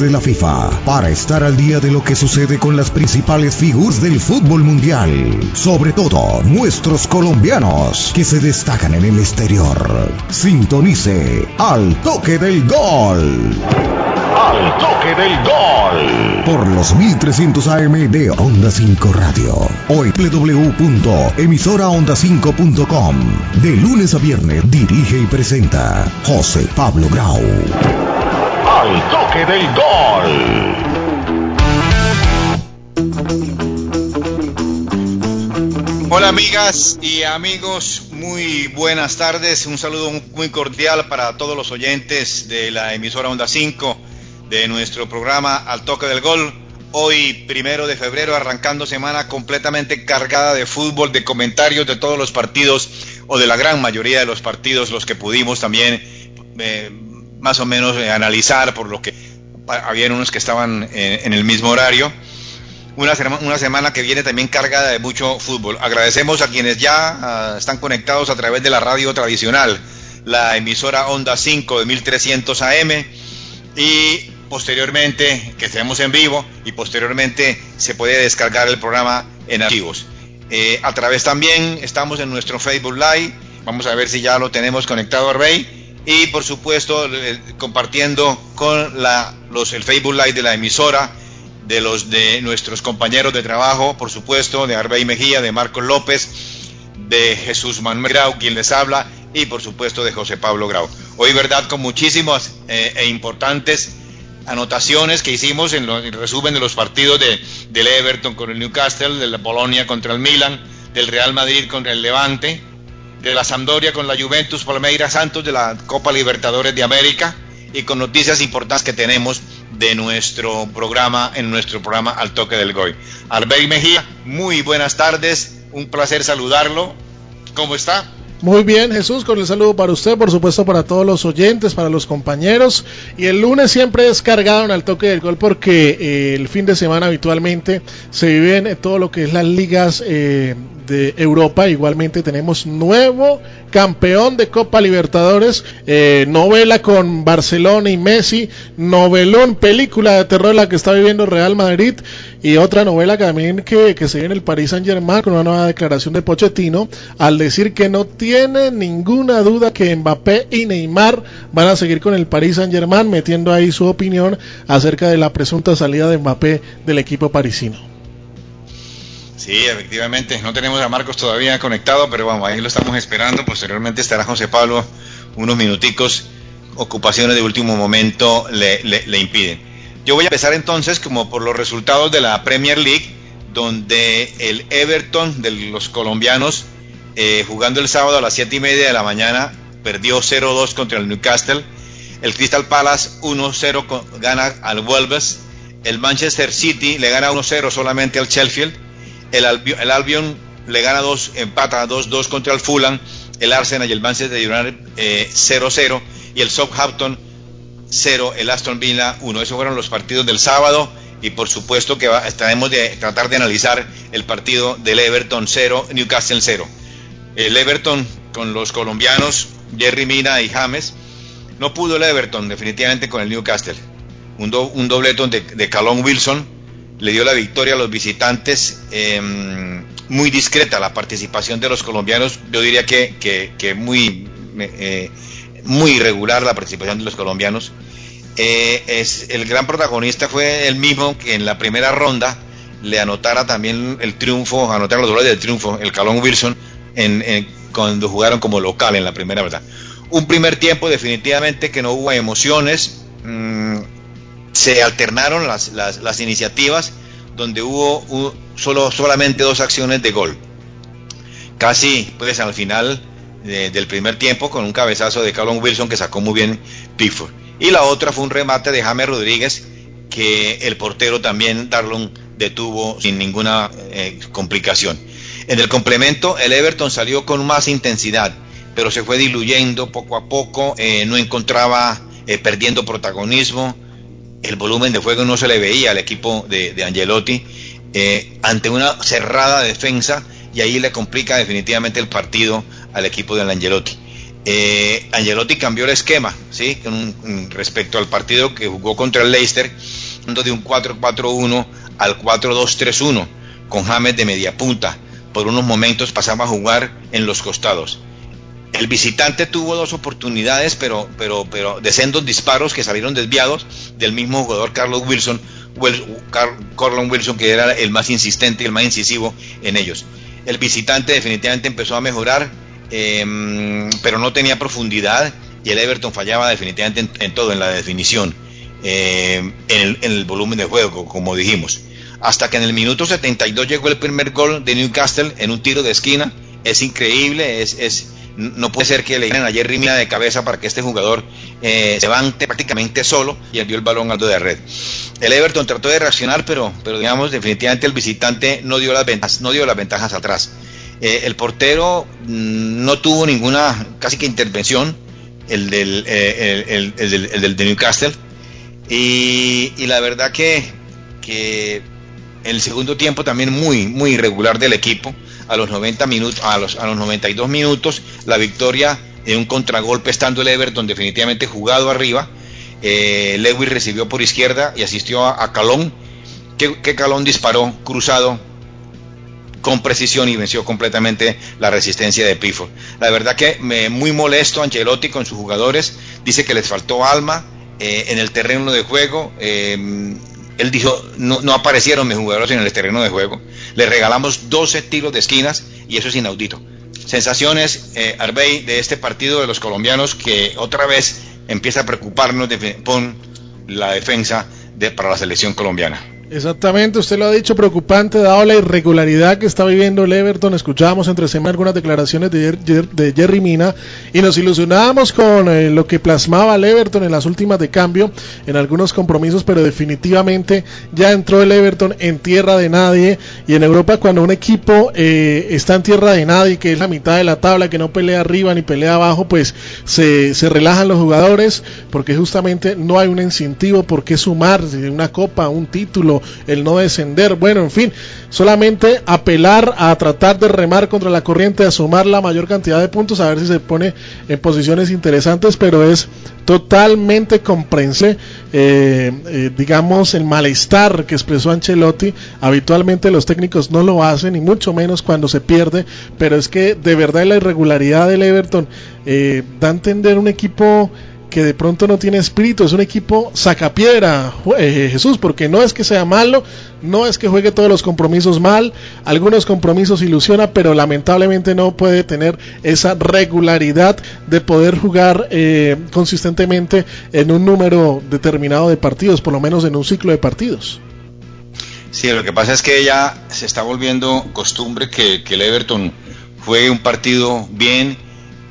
de la FIFA para estar al día de lo que sucede con las principales figuras del fútbol mundial, sobre todo nuestros colombianos que se destacan en el exterior. Sintonice al toque del gol. Al toque del gol. Por los 1300 AM de Onda 5 Radio. Hoy www.emisoraonda5.com. De lunes a viernes dirige y presenta José Pablo Grau. Al toque del gol. Hola amigas y amigos, muy buenas tardes. Un saludo muy cordial para todos los oyentes de la emisora Onda 5 de nuestro programa Al Toque del Gol. Hoy, primero de febrero, arrancando semana completamente cargada de fútbol, de comentarios de todos los partidos o de la gran mayoría de los partidos, los que pudimos también eh, más o menos eh, analizar, por lo que había unos que estaban eh, en el mismo horario. Una, semana que viene también cargada de mucho fútbol. Agradecemos a quienes ya uh, están conectados a través de la radio tradicional, la emisora Onda 5 de 1300 AM y posteriormente que estemos en vivo y posteriormente se puede descargar el programa en archivos. Eh, a través también estamos en nuestro Facebook Live, vamos a ver si ya lo tenemos conectado a Rey y por supuesto eh, compartiendo con la, los, el Facebook Live de la emisora, de los de nuestros compañeros de trabajo, por supuesto, de Arbey Mejía, de Marcos López, de Jesús Manuel Grau, quien les habla, y por supuesto de José Pablo Grau. Hoy, verdad, con muchísimas eh, e importantes anotaciones que hicimos en el resumen de los partidos de, del Everton con el Newcastle, de la Polonia contra el Milan, del Real Madrid contra el Levante, de la Sampdoria con la Juventus Palmeiras Santos, de la Copa Libertadores de América y con noticias importantes que tenemos de nuestro programa, en nuestro programa Al Toque del Goy. Arbey Mejía, muy buenas tardes, un placer saludarlo. ¿Cómo está? Muy bien, Jesús, con el saludo para usted, por supuesto para todos los oyentes, para los compañeros. Y el lunes siempre es cargado en el toque del gol porque eh, el fin de semana habitualmente se viven todo lo que es las ligas eh, de Europa. Igualmente tenemos nuevo campeón de Copa Libertadores, eh, novela con Barcelona y Messi, novelón, película de terror la que está viviendo Real Madrid y otra novela también que, que se viene el Paris Saint Germain con una nueva declaración de Pochettino al decir que no tiene ninguna duda que Mbappé y Neymar van a seguir con el Paris Saint Germain metiendo ahí su opinión acerca de la presunta salida de Mbappé del equipo parisino. Sí, efectivamente, no tenemos a Marcos todavía conectado, pero vamos, ahí lo estamos esperando. Posteriormente estará José Pablo unos minuticos, ocupaciones de último momento le, le impiden. Yo voy a empezar entonces como por los resultados de la Premier League, donde el Everton de los colombianos, eh, jugando el sábado a las 7 y media de la mañana, perdió 0-2 contra el Newcastle. El Crystal Palace 1-0 gana al Wolves. El Manchester City le gana 1-0 solamente al Sheffield el, Albion, el Albion le gana dos, empata 2-2 contra el Fulham, el Arsenal y el Manchester United 0-0 eh, y el Southampton 0, el Aston Villa 1. Esos fueron los partidos del sábado y por supuesto que va, estaremos de tratar de analizar el partido del Everton 0, Newcastle 0. El Everton con los colombianos Jerry Mina y James. No pudo el Everton definitivamente con el Newcastle. Un, do, de, de Calón Wilson le dio la victoria a los visitantes. Eh, muy discreta la participación de los colombianos. Yo diría que, que, que muy, eh, muy irregular la participación de los colombianos. Eh, es, el gran protagonista fue el mismo que en la primera ronda le anotara también el triunfo, anotara los goles del triunfo, el Calón Wilson, en, cuando jugaron como local en la primera verdad. Un primer tiempo definitivamente que no hubo emociones. Mmm, se alternaron las, las, iniciativas donde hubo solo, solamente dos acciones de gol. Casi pues al final de, del primer tiempo con un cabezazo de Callum Wilson que sacó muy bien Pickford. Y la otra fue un remate de James Rodríguez que el portero también Darlon detuvo sin ninguna eh, complicación. En el complemento el Everton salió con más intensidad, pero se fue diluyendo poco a poco, eh, no encontraba eh, perdiendo protagonismo, el volumen de juego no se le veía al equipo de, de Angelotti ante una cerrada defensa y ahí le complica definitivamente el partido al equipo de Angelotti. eh, Angelotti cambió el esquema, ¿sí? Con respecto al partido que jugó contra el Leicester, de un 4-4-1 al 4-2-3-1, con James de media punta. Por unos momentos pasaba a jugar en los costados. El visitante tuvo dos oportunidades, pero, pero, pero de sendos disparos que salieron desviados del mismo jugador Carlos Wilson, Wilson, que era el más insistente y el más incisivo en ellos. El visitante definitivamente empezó a mejorar, em, pero no tenía profundidad y el Everton fallaba definitivamente en, todo, en la definición, em, en, el, volumen de juego, como dijimos. Hasta que en el minuto 72 llegó el primer gol de Newcastle en un tiro de esquina. Es increíble, es, es no puede ser que le digan a Jerry Mina de cabeza para que este jugador eh, se levante prácticamente solo y envió el balón al de red. El Everton trató de reaccionar, pero, pero digamos, definitivamente el visitante no dio las ventajas, no dio las ventajas atrás. Eh, el portero mm, no tuvo ninguna casi que intervención, el del, eh, el, del, de Newcastle. Y, la verdad que, que el segundo tiempo también muy, muy irregular del equipo a los 90 minutos, a los, a los 92 minutos, la victoria en un contragolpe estando el Everton definitivamente jugado arriba. Eh, Lewis recibió por izquierda y asistió a, Calón, que, Calón disparó cruzado con precisión y venció completamente la resistencia de Pifford. La verdad que me muy molesto Ancelotti con sus jugadores, dice que les faltó alma eh, en el terreno de juego. Eh, él dijo, no, no, aparecieron mis jugadores en el terreno de juego. Le regalamos 12 tiros de esquinas y eso es inaudito. Sensaciones, eh, Arbey, de este partido de los colombianos que otra vez empieza a preocuparnos de, con la defensa de, para la selección colombiana. Exactamente, usted lo ha dicho, preocupante dado la irregularidad que está viviendo el Everton. Escuchábamos entre semana algunas declaraciones de, Jerry Mina y nos ilusionábamos con eh, lo que plasmaba el Everton en las últimas de cambio en algunos compromisos, pero definitivamente ya entró el Everton en tierra de nadie y en Europa cuando un equipo eh, está en tierra de nadie, que es la mitad de la tabla, que no pelea arriba ni pelea abajo, pues se, se relajan los jugadores porque justamente no hay un incentivo por qué sumar una copa, un título el no descender, bueno, en fin, solamente apelar a tratar de remar contra la corriente, a sumar la mayor cantidad de puntos, a ver si se pone en posiciones interesantes, pero es totalmente comprense, eh, eh, digamos, el malestar que expresó Ancelotti. Habitualmente los técnicos no lo hacen, y mucho menos cuando se pierde, pero es que de verdad la irregularidad del Everton eh, da a entender un equipo que de pronto no tiene espíritu, es un equipo sacapiedra, eh, Jesús, porque no es que sea malo, no es que juegue todos los compromisos mal, algunos compromisos ilusiona, pero lamentablemente no puede tener esa regularidad de poder jugar eh, consistentemente en un número determinado de partidos, por lo menos en un ciclo de partidos. Sí, lo que pasa es que ya se está volviendo costumbre que, que el Everton juegue un partido bien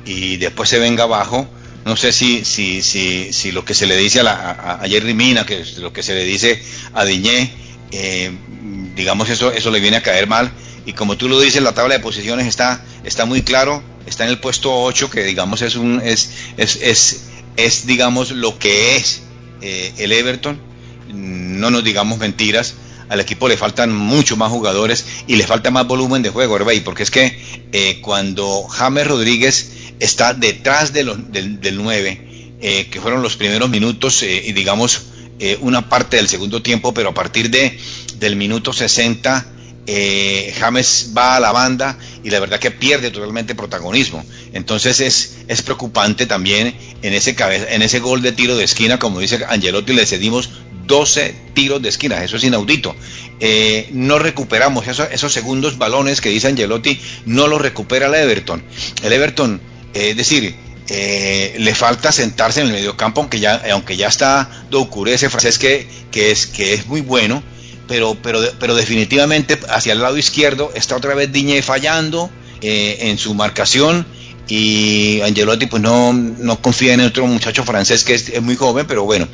y después se venga abajo no sé si, si, si, si lo que se le dice a, la, a, Jerry Mina, que es lo que se le dice a Diñé, eh, digamos eso, eso le viene a caer mal. Y como tú lo dices, la tabla de posiciones está, está muy claro, está en el puesto 8, que digamos es un, es, es, es, es digamos lo que es eh, el Everton. No nos digamos mentiras al equipo le faltan mucho más jugadores y le falta más volumen de juego, Herbey, porque es que eh, cuando James Rodríguez está detrás de del, del 9, eh, que fueron los primeros minutos eh, y digamos una parte del segundo tiempo, pero a partir de, del minuto 60 James va a la banda y la verdad que pierde totalmente protagonismo. Entonces es, es preocupante también en ese, en ese gol de tiro de esquina, como dice Angelotti, le cedimos 12 tiros de esquina, eso es inaudito. no recuperamos esos segundos balones que dice Angelotti, no los recupera el Everton. El Everton es decir, eh, le falta sentarse en el mediocampo, aunque ya, aunque ya está Doucouré, ese francés que, que, es, que es muy bueno, pero, pero, pero definitivamente hacia el lado izquierdo está otra vez Diñé fallando eh, en su marcación y Angelotti pues no, no confía en otro muchacho francés que es, muy joven, pero bueno,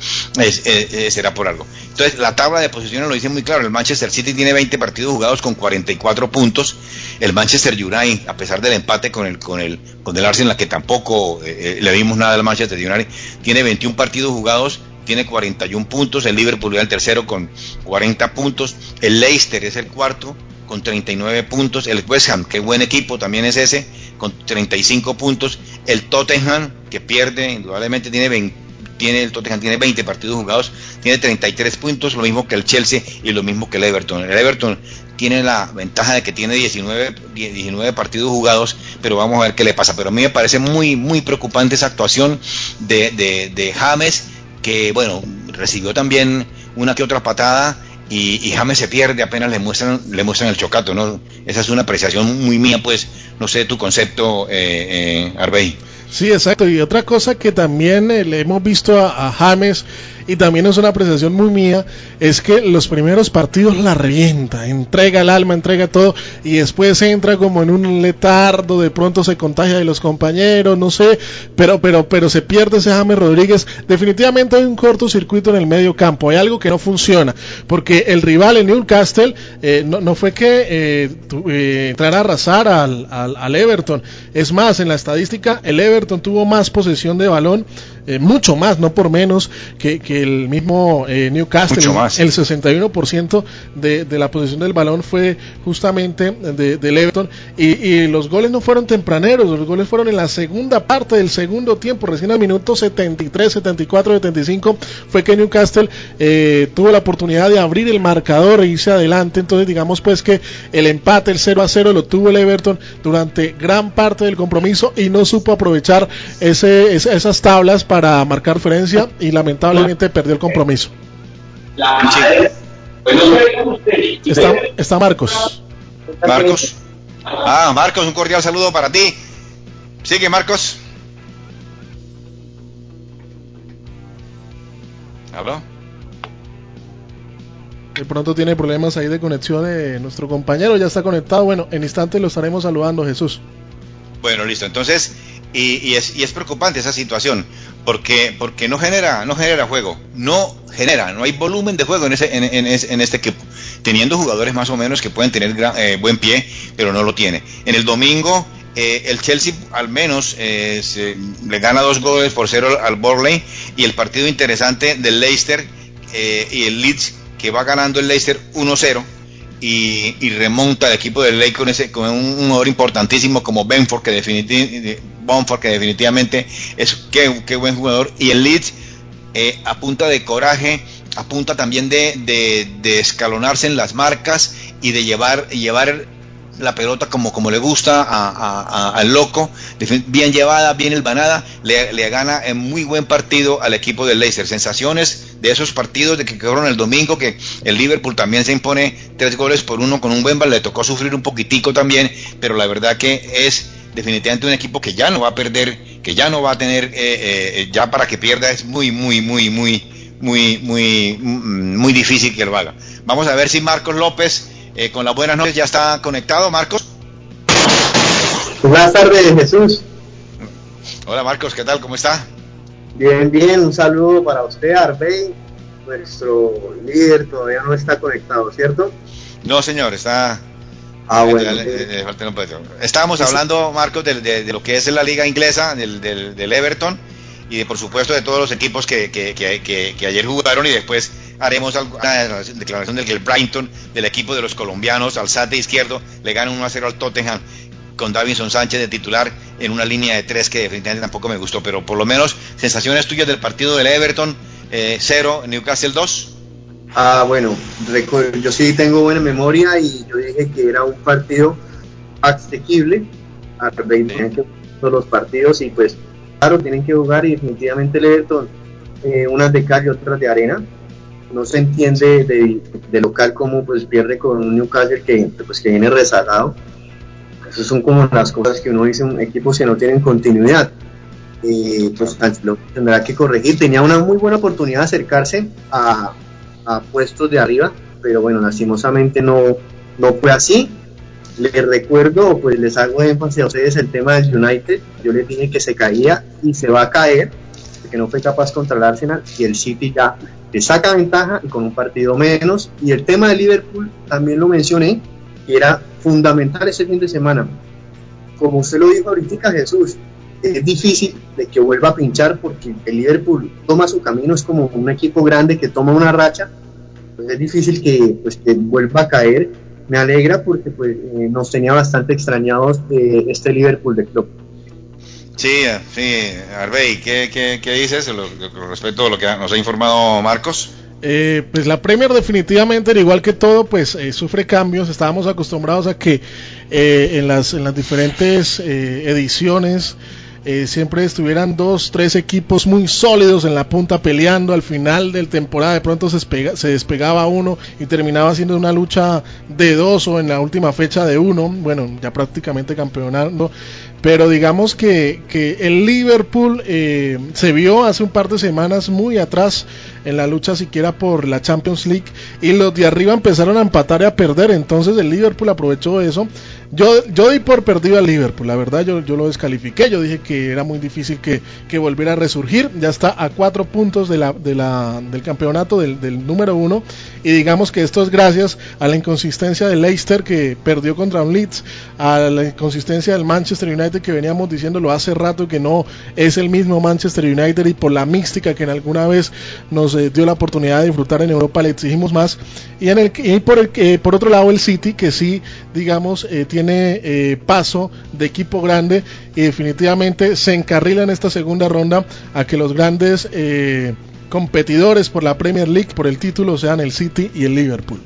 será por algo. Entonces la tabla de posiciones lo dice muy claro, el Manchester City tiene 20 partidos jugados con 44 puntos, el Manchester United, a pesar del empate con el, con el, con el Arsenal, que tampoco eh, eh, le vimos nada al Manchester United, tiene 21 partidos jugados tiene 41 puntos, el Liverpool es el tercero con 40 puntos, el Leicester es el cuarto con 39 puntos, el West Ham, qué buen equipo también es ese, con 35 puntos, El Tottenham, que pierde, indudablemente tiene 20, tiene el Tottenham tiene 20 partidos jugados, tiene 33 puntos, lo mismo que el Chelsea y lo mismo que el Everton. El Everton tiene la ventaja de que tiene 19, 19 partidos jugados, pero vamos a ver qué le pasa. Pero a mí me parece muy, muy preocupante esa actuación de, de, de James, que bueno, recibió también una que otra patada y, y, James se pierde apenas le muestran le muestran el chocato no esa es una apreciación muy mía pues no sé tu concepto eh, eh, Arbey Sí, exacto. Y otra cosa que también eh, le hemos visto a, a, James, y también es una apreciación muy mía, es que los primeros partidos la revienta, entrega el alma, entrega todo, y después entra como en un letardo, de pronto se contagia de los compañeros, no sé, pero, pero, pero se pierde ese James Rodríguez. Definitivamente hay un cortocircuito en el medio campo, hay algo que no funciona, porque el rival en Newcastle eh, no, no, fue que eh, eh, entrara a arrasar al, al, Everton. Es más, en la estadística, el Everton tuvo más posesión de balón, eh, mucho más, no por menos, que el mismo eh, Newcastle. El 61% de, de, la posesión del balón fue justamente del de Everton. Y, y, los goles no fueron tempraneros, los goles fueron en la segunda parte del segundo tiempo, recién al minuto 73, 74, 75, fue que Newcastle eh, tuvo la oportunidad de abrir el marcador e irse adelante. Entonces, digamos pues que el empate, el 0 a 0, lo tuvo el Everton durante gran parte del compromiso y no supo aprovechar ese, esas tablas para marcar referencia y lamentablemente perdió el compromiso. Está, está Marcos. Marcos. Ah, Marcos, un cordial saludo para ti. Sigue, Marcos. ¿Aló? De pronto tiene problemas ahí de conexión de nuestro compañero, ya está conectado. Bueno, en instante lo estaremos saludando, Jesús. Bueno, listo. Entonces, y, y, es, y, es, preocupante esa situación porque porque no genera no genera juego no genera no hay volumen de juego en ese en, en, en este equipo teniendo jugadores más o menos que pueden tener gran, eh, buen pie pero no lo tiene. En el domingo eh, el Chelsea al menos eh, se, le gana dos goles por cero al Borley y el partido interesante del Leicester eh, y el Leeds que va ganando el Leicester 1-0 y, y, remonta el equipo del Ley con, ese, con un, jugador importantísimo como Benford, que, definitivamente es qué, qué, buen jugador. Y el Leeds, eh, a punta de coraje, a punta también de, de, de, escalonarse en las marcas y de llevar, llevar la pelota como, como le gusta a, a, a, al loco, bien llevada, bien elbanada, le, le, gana en muy buen partido al equipo del Leicester. Sensaciones de esos partidos de que quedaron el domingo, que el Liverpool también se impone tres goles por uno con un buen le tocó sufrir un poquitico también, pero la verdad que es definitivamente un equipo que ya no va a perder, que ya no va a tener, eh, eh, ya para que pierda es muy, muy, muy, muy, muy, muy, muy difícil que lo haga. Vamos a ver si Marcos López eh, con las buenas noches ya está conectado, Marcos. Buenas tardes, Jesús. Hola Marcos, ¿qué tal? ¿Cómo está? Bien, bien, un saludo para usted, Arbey. Nuestro líder todavía no está conectado, ¿cierto? No, señor, está. Ah, bueno. Eh, eh, Estábamos hablando, Marcos, de, de, de, lo que es la liga inglesa, del, del, del Everton y de, por supuesto de todos los equipos que, que, que, que ayer jugaron y después haremos una declaración del que el Brighton, del equipo de los colombianos, al SAT de izquierdo, le gana 1 a 0 al Tottenham con Davinson Sánchez de titular en una línea de tres que definitivamente tampoco me gustó, pero por lo menos sensaciones tuyas del partido del Everton, 0, eh, Newcastle 2. Ah, bueno, yo sí tengo buena memoria y yo dije que era un partido asequible a 20 sí. los partidos y pues claro, tienen que jugar y definitivamente el Everton, eh, unas de cal y otras de arena, no se entiende de, local cómo pues pierde con un Newcastle que, pues, que viene rezagado. Esas son como las cosas que uno dice, un equipos que no tienen continuidad. Y pues lo tendrá que corregir. Tenía una muy buena oportunidad de acercarse a, puestos de arriba, pero bueno, lastimosamente no fue así. Les recuerdo, pues les hago énfasis a ustedes el tema del United. Yo les dije que se caía y se va a caer, porque no fue capaz contra el Arsenal y el City ya le saca ventaja y con un partido menos. Y el tema de Liverpool también lo mencioné, que era fundamental ese fin de semana. Como usted lo dijo ahorita, Jesús, es difícil de que vuelva a pinchar porque el Liverpool toma su camino, es como un equipo grande que toma una racha, pues es difícil que, pues, que vuelva a caer. Me alegra porque pues, eh, nos tenía bastante extrañados eh, este Liverpool de club. Sí, sí, Arbey, ¿qué, qué, qué dices con respecto a lo que nos ha informado Marcos? Eh, pues la Premier definitivamente, al igual que todo, pues eh, sufre cambios. Estábamos acostumbrados a que eh, en, las, en las diferentes ediciones siempre estuvieran dos, tres equipos muy sólidos en la punta peleando. Al final del temporada de pronto se, se despegaba uno y terminaba siendo una lucha de dos o en la última fecha de uno. Bueno, ya prácticamente campeonando pero digamos que, que el Liverpool eh, se vio hace un par de semanas muy atrás en la lucha siquiera por la Champions League y los de arriba empezaron a empatar y a perder, entonces el Liverpool aprovechó eso. Yo, yo di por perdido al Liverpool, la verdad yo, yo lo descalifiqué, yo dije que era muy difícil que, que volviera a resurgir, ya está a cuatro puntos de del campeonato del, del, número uno. Y digamos que esto es gracias a la inconsistencia de Leicester que perdió contra un Leeds, a la inconsistencia del Manchester United que veníamos diciéndolo hace rato que no es el mismo Manchester United y por la mística que en alguna vez nos eh, dio la oportunidad de disfrutar en Europa le exigimos más y, en el, y por, el, eh, por otro lado el City que sí digamos eh, tiene eh, paso de equipo grande y definitivamente se encarrila en esta segunda ronda a que los grandes competidores por la Premier League, por el título, sean el City y el Liverpool.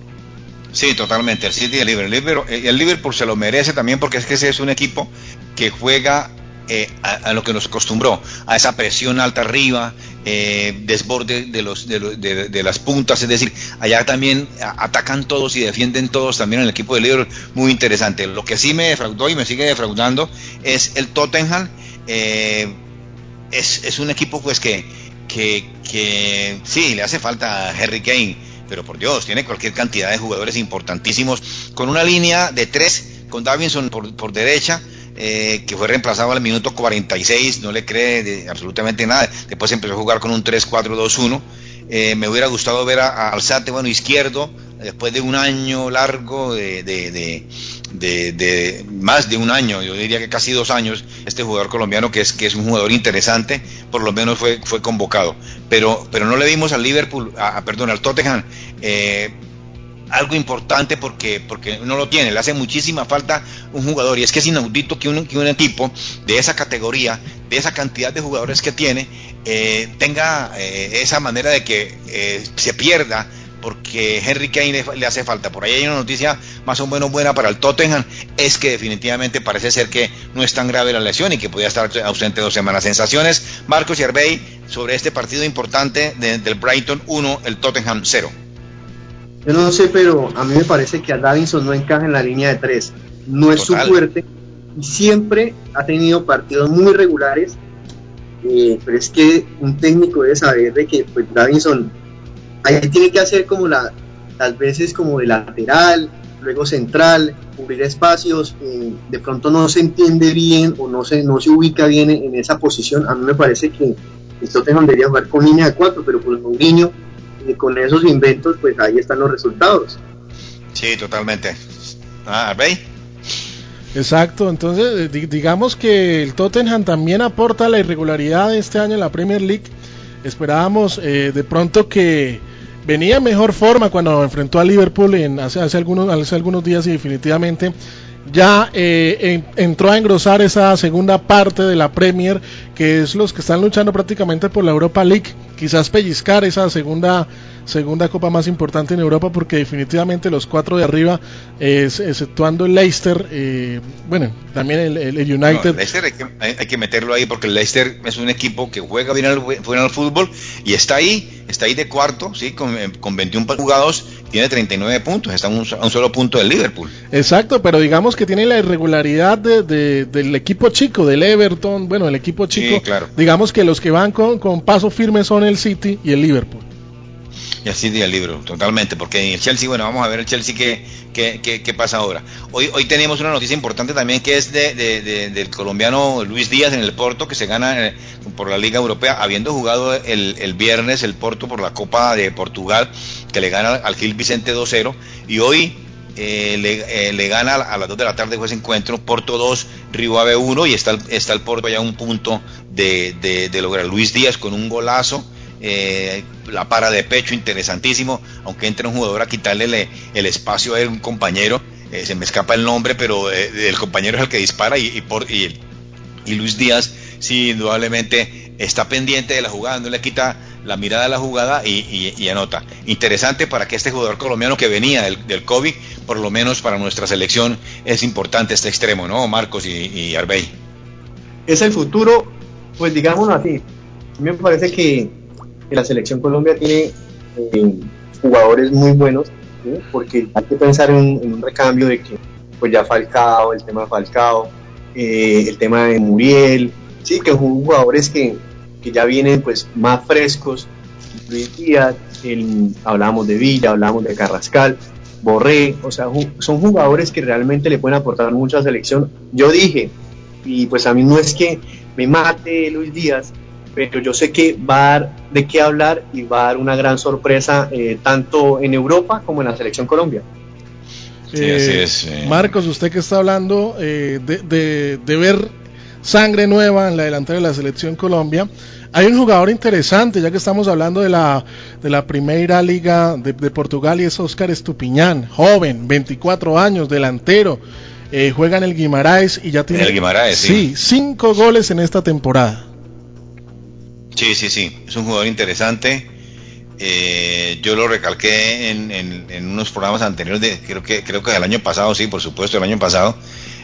Sí, totalmente, el City y el Liverpool. El Liverpool se lo merece también porque es que ese es un equipo que juega eh, a, lo que nos acostumbró, a esa presión alta arriba, eh, desborde de, los, de, las puntas, es decir, allá también atacan todos y defienden todos también en el equipo de Liverpool, muy interesante. Lo que sí me defraudó y me sigue defraudando es el Tottenham, eh, es, es, un equipo pues que, que, que sí, le hace falta a Harry Kane, pero por Dios, tiene cualquier cantidad de jugadores importantísimos, con una línea de tres, con Davinson por, por derecha, eh, que fue reemplazado al minuto 46, no le cree absolutamente nada. Después empezó a jugar con un 3-4-2-1. Eh, me hubiera gustado ver a, Alzate, bueno, izquierdo, después de un año largo, de, de, más de un año, yo diría que casi dos años, este jugador colombiano que es, que es un jugador interesante, por lo menos fue, fue convocado. Pero, pero no le vimos al Liverpool, a, perdón, al Tottenham. Eh, algo importante porque, porque no lo tiene, le hace muchísima falta un jugador y es que es inaudito que un, que un equipo de esa categoría, de esa cantidad de jugadores que tiene, eh, tenga eh, esa manera de que eh, se pierda porque Henry Kane le, hace falta. Por ahí hay una noticia más o menos buena para el Tottenham, es que definitivamente parece ser que no es tan grave la lesión y que podría estar ausente dos semanas. Sensaciones, Marcos y Arbey, sobre este partido importante del Brighton 1, el Tottenham 0. Yo no sé, pero a mí me parece que a Davinson no encaja en la línea de tres. No es su fuerte. Y siempre ha tenido partidos muy regulares. Eh, pero es que un técnico debe saber de que pues, Davinson ahí tiene que hacer como la, las veces como de lateral, luego central, cubrir espacios. Eh, de pronto no se entiende bien o no se, no se ubica bien en, esa posición. A mí me parece que esto debería jugar con línea de cuatro, pero con Mourinho y con esos inventos, pues ahí están los resultados. Sí, totalmente. Ah, ¿veis? Exacto, entonces eh, digamos que el Tottenham también aporta la irregularidad de este año en la Premier League. Esperábamos eh, de pronto que venía en mejor forma cuando enfrentó a Liverpool en, hace, hace, algunos, hace algunos días y definitivamente ya eh, entró a engrosar esa segunda parte de la Premier, que es los que están luchando prácticamente por la Europa League, quizás pellizcar esa segunda segunda copa más importante en Europa porque definitivamente los cuatro de arriba, exceptuando el Leicester, eh, bueno, también el, United. Leicester hay que, meterlo ahí porque el Leicester es un equipo que juega bien al, al fútbol y está ahí, está ahí de cuarto, sí, con, con 21 jugados, tiene 39 puntos, está a un, solo punto del Liverpool. Exacto, pero digamos que tiene la irregularidad de, del equipo chico, del Everton, bueno, el equipo chico, claro. digamos que los que van con, con paso firme son el City y el Liverpool. Y así el libro, totalmente, porque en el Chelsea, bueno, vamos a ver el Chelsea qué, qué, qué, pasa ahora. Hoy, hoy tenemos una noticia importante también que es de, del colombiano Luis Díaz en el Porto, que se gana eh, por la Liga Europea, habiendo jugado el, el viernes el Porto por la Copa de Portugal, que le gana al Gil Vicente 2-0, y hoy eh, le, eh, le, gana a las 2 de la tarde ese encuentro, Porto 2, Río Ave 1 y está, está el Porto ya a un punto de, de, de, lograr Luis Díaz con un golazo eh, la para de pecho, interesantísimo, aunque entre un jugador a quitarle el espacio a un compañero, se me escapa el nombre, pero el compañero es el que dispara y, por, y, Luis Díaz sí, indudablemente está pendiente de la jugada, no le quita la mirada de la jugada y, anota. Interesante para que este jugador colombiano que venía del, del, COVID, por lo menos para nuestra selección, es importante este extremo, ¿no? Marcos y, y Arbey. Es el futuro, pues digámoslo así. A mí me parece que, la selección Colombia tiene eh, jugadores muy buenos, porque hay que pensar en, un recambio de que, pues ya Falcao, el tema de Falcao, eh, el tema de Muriel, sí, que son jugadores que que ya vienen pues más frescos. Luis Díaz, hablamos de Villa, hablamos de Carrascal, Borré, o sea, son jugadores que realmente le pueden aportar mucho a la selección. Yo dije, y pues a mí no es que me mate Luis Díaz, pero yo sé que va a dar de qué hablar y va a dar una gran sorpresa eh, tanto en Europa como en la selección Colombia. Sí, así eh, es, Marcos, usted que está hablando eh, de, de, ver sangre nueva en la delantera de la selección Colombia. Hay un jugador interesante, ya que estamos hablando de la, de la primera liga de, Portugal y es Oscar Estupiñán, joven, 24 años, delantero. Eh, juega en el Guimaraes y ya tiene el sí. cinco goles en esta temporada. Sí, sí, sí, es un jugador interesante. Eh, yo lo recalqué en, en, unos programas anteriores, de, creo que creo que el año pasado, sí, por supuesto, el año pasado,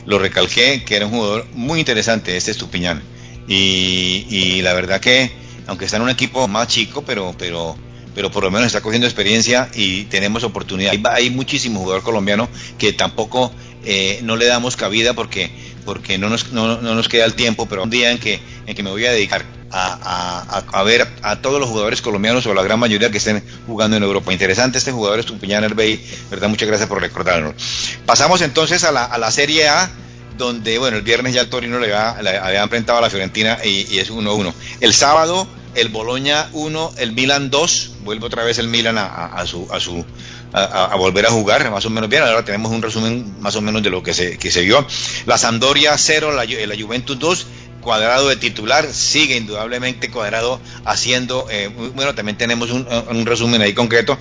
lo recalqué que era un jugador muy interesante, este Estupiñán. Y, y la verdad que, aunque está en un equipo más chico, pero, pero, pero por lo menos está cogiendo experiencia y tenemos oportunidad. Hay, hay muchísimos jugadores colombianos que tampoco eh, no le damos cabida porque, porque no, nos, no, no nos queda el tiempo, pero un día en que, en que me voy a dedicar a, a, ver a todos los jugadores colombianos o la gran mayoría que estén jugando en Europa. Interesante este jugador Estupiñán Herbey, ¿verdad? Muchas gracias por recordarnos. Pasamos entonces a la, a la Serie A donde, bueno, el viernes ya el Torino le había, enfrentado a la Fiorentina y, es 1-1. El sábado, el Boloña 1, el Milan 2, vuelve otra vez el Milan a, su, a, su a, volver a jugar, más o menos bien. Ahora tenemos un resumen más o menos de lo que se, que se vio. La Sampdoria 0, la, la Juventus 2, cuadrado de titular, sigue indudablemente cuadrado haciendo, eh, bueno, también tenemos un, resumen ahí concreto,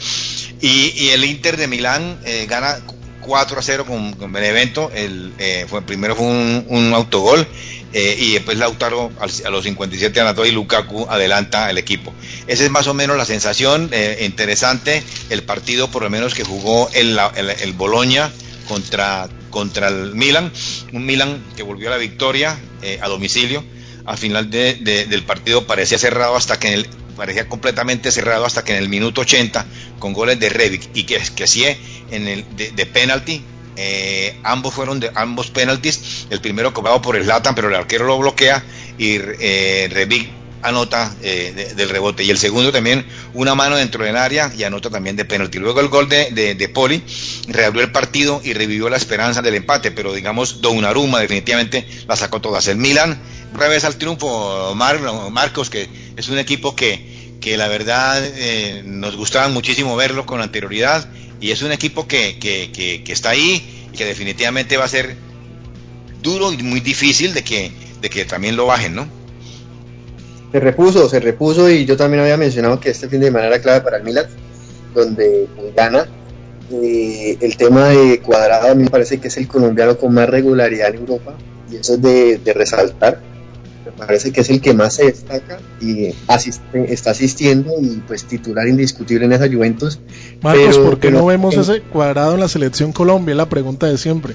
y, el Inter de Milán eh, gana 4 a 0 con, Benevento, el, eh, primero fue un, autogol, y después Lautaro a los 57 anotó y Lukaku adelanta el equipo. Esa es más o menos la sensación interesante, el partido por lo menos que jugó el, el, el Boloña contra, contra el Milan, un Milan que volvió a la victoria eh, a domicilio. Al final del partido parecía cerrado hasta que en el, parecía completamente cerrado hasta que en el minuto 80 con goles de Revic y que, que así en el de, penalti eh, ambos fueron de ambos penaltis el primero cobrado por el Latan pero el arquero lo bloquea y eh, Revic anota eh, del rebote. Y el segundo también una mano dentro del área y anota también de penalti. Luego el gol de, de, Poli reabrió el partido y revivió la esperanza del empate, pero digamos Donnarumma definitivamente la sacó todas. El Milan revés al triunfo, Marcos, que es un equipo que, que la verdad eh, nos gustaba muchísimo verlo con anterioridad y es un equipo que, que, que, que está ahí y que definitivamente va a ser duro y muy difícil de que, de que también lo bajen, ¿no? Se repuso, se repuso y yo también había mencionado que este fin de semana era clave para el Milan, donde gana. Eh, el tema de Cuadrado a mí me parece que es el colombiano con más regularidad en Europa y eso es de, resaltar. Me parece que es el que más se destaca y está asistiendo y pues titular indiscutible en esa Juventus. Marcos, ¿por qué no vemos ese Cuadrado en la selección Colombia? Es la pregunta de siempre.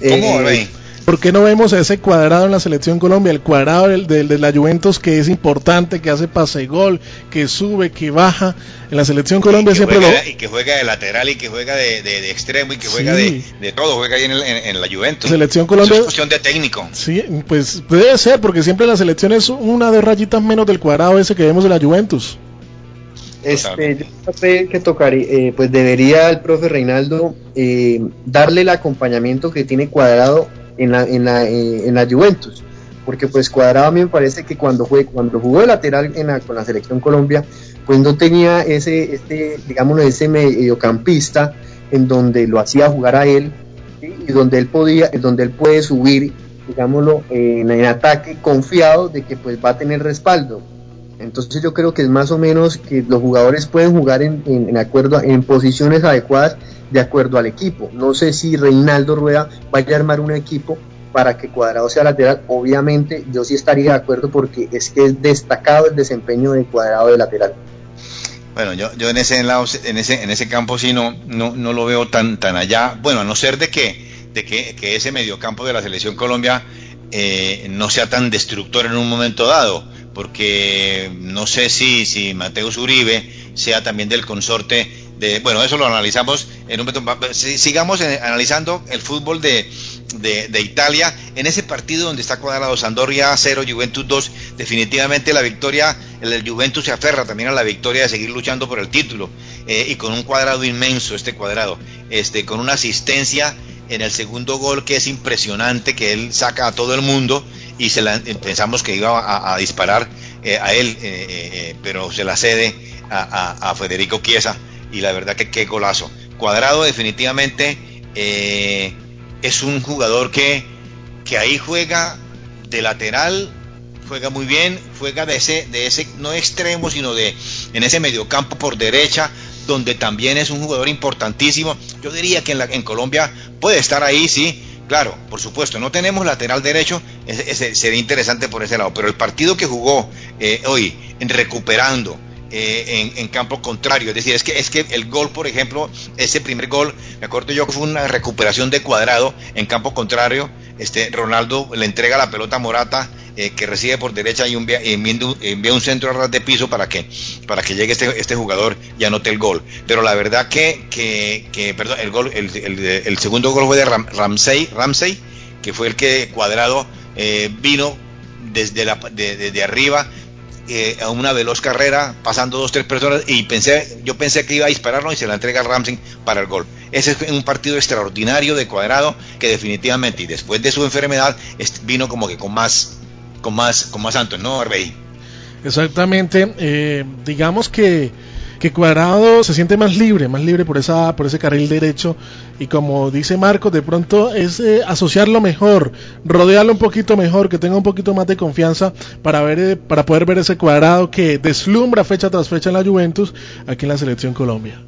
¿Cómo, eh, ¿Por qué no vemos ese cuadrado en la selección Colombia? El cuadrado del, de la Juventus que es importante, que hace pase gol, que sube, que baja. En la selección Colombia siempre lo... Y que juega de lateral y que juega de, extremo y que juega de, todo, juega ahí en, la Juventus. Selección Colombia... es cuestión de técnico. Sí, pues puede ser, porque siempre la selección es una de rayitas menos del cuadrado ese que vemos de la Juventus. Este, yo creo que tocaría, eh, pues debería el profe Reinaldo eh, darle el acompañamiento que tiene cuadrado en la, en la, eh, en la Juventus. Porque pues Cuadrado a mí me parece que cuando, fue, cuando jugó de lateral en la, con la selección Colombia, pues no tenía ese, este, digámoslo, ese mediocampista en donde lo hacía jugar a él y donde él podía, donde él puede subir, digámoslo, en, en, ataque confiado de que pues va a tener respaldo. Entonces yo creo que es más o menos que los jugadores pueden jugar en, en, en acuerdo en posiciones adecuadas de acuerdo al equipo. No sé si Reinaldo Rueda vaya a armar un equipo para que Cuadrado sea lateral, obviamente yo sí estaría de acuerdo porque es que es destacado el desempeño de Cuadrado de lateral. Bueno, yo, yo en ese lado, en ese, en ese campo sí no, no, no lo veo tan, tan allá. Bueno, a no ser de que, de que, que ese mediocampo de la selección Colombia eh, no sea tan destructor en un momento dado, porque no sé si, si Mateus Uribe sea también del consorte de, bueno, eso lo analizamos en un. Sigamos analizando el fútbol de, de, Italia. En ese partido donde está cuadrado Sandoria 0, Juventus 2, definitivamente la victoria, el Juventus se aferra también a la victoria de seguir luchando por el título. Eh, y con un cuadrado inmenso, este cuadrado, este, con una asistencia en el segundo gol que es impresionante, que él saca a todo el mundo y se la, pensamos que iba a, disparar eh, a él, eh, pero se la cede a, a, Federico Chiesa y la verdad que qué golazo. Cuadrado definitivamente es un jugador que, que ahí juega de lateral, juega muy bien, juega de ese, de ese no extremo, sino de en ese mediocampo por derecha, donde también es un jugador importantísimo. Yo diría que en, la, en Colombia puede estar ahí, sí, claro, por supuesto, no tenemos lateral derecho, sería interesante por ese lado, pero el partido que jugó eh, hoy, en recuperando, eh, en, campo contrario. Es decir, es que, es que el gol, por ejemplo, ese primer gol, me acuerdo yo que fue una recuperación de cuadrado en campo contrario. Este, Ronaldo le entrega la pelota a Morata, eh, que recibe por derecha y envía, envía, un centro a ras de piso para que, para que llegue este, este jugador y anote el gol. Pero la verdad que, que, perdón, el, gol, el, segundo gol fue de Ramsey, Ramsey, que fue el que cuadrado eh, vino desde, la, desde arriba eh, a una veloz carrera, pasando dos, tres personas, y pensé, yo pensé que iba a dispararlo y se la entrega Ramsey para el gol. Ese es un partido extraordinario de cuadrado que definitivamente, y después de su enfermedad, vino como que con más, con más, con más santos, ¿no, Arbey? Exactamente, eh, digamos que que Cuadrado se siente más libre, más libre por esa por ese carril derecho y como dice Marcos, de pronto es eh, asociarlo mejor, rodearlo un poquito mejor, que tenga un poquito más de confianza para ver eh, para poder ver ese Cuadrado que deslumbra fecha tras fecha en la Juventus aquí en la selección Colombia.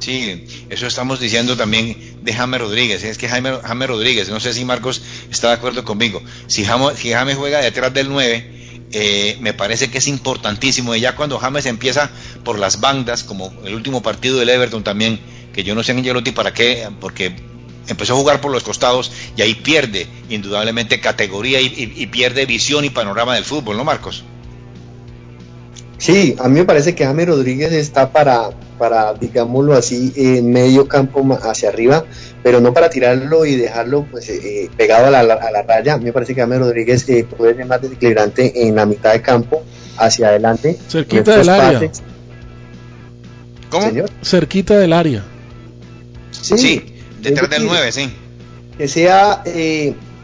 Sí, eso estamos diciendo también de Jaime Rodríguez. Es que Jaime, Jaime Rodríguez, no sé si Marcos está de acuerdo conmigo. Si Jaime, si Jaime juega detrás del 9, eh, me parece que es importantísimo. Y ya cuando James empieza por las bandas, como el último partido del Everton también, que yo no sé en Angelotti para qué, porque empezó a jugar por los costados y ahí pierde indudablemente categoría y, pierde visión y panorama del fútbol, ¿no, Marcos? Sí, a mí me parece que James Rodríguez está para, para digámoslo así, en medio campo hacia arriba, pero no para tirarlo y dejarlo pues eh, eh, pegado a la, a la, raya. A mí me parece que James Rodríguez eh, puede ser más desequilibrante en la mitad de campo, hacia adelante. Cerquita del área. ¿Cómo? Cerquita del área. Sí, detrás del 9, sí. Que sea,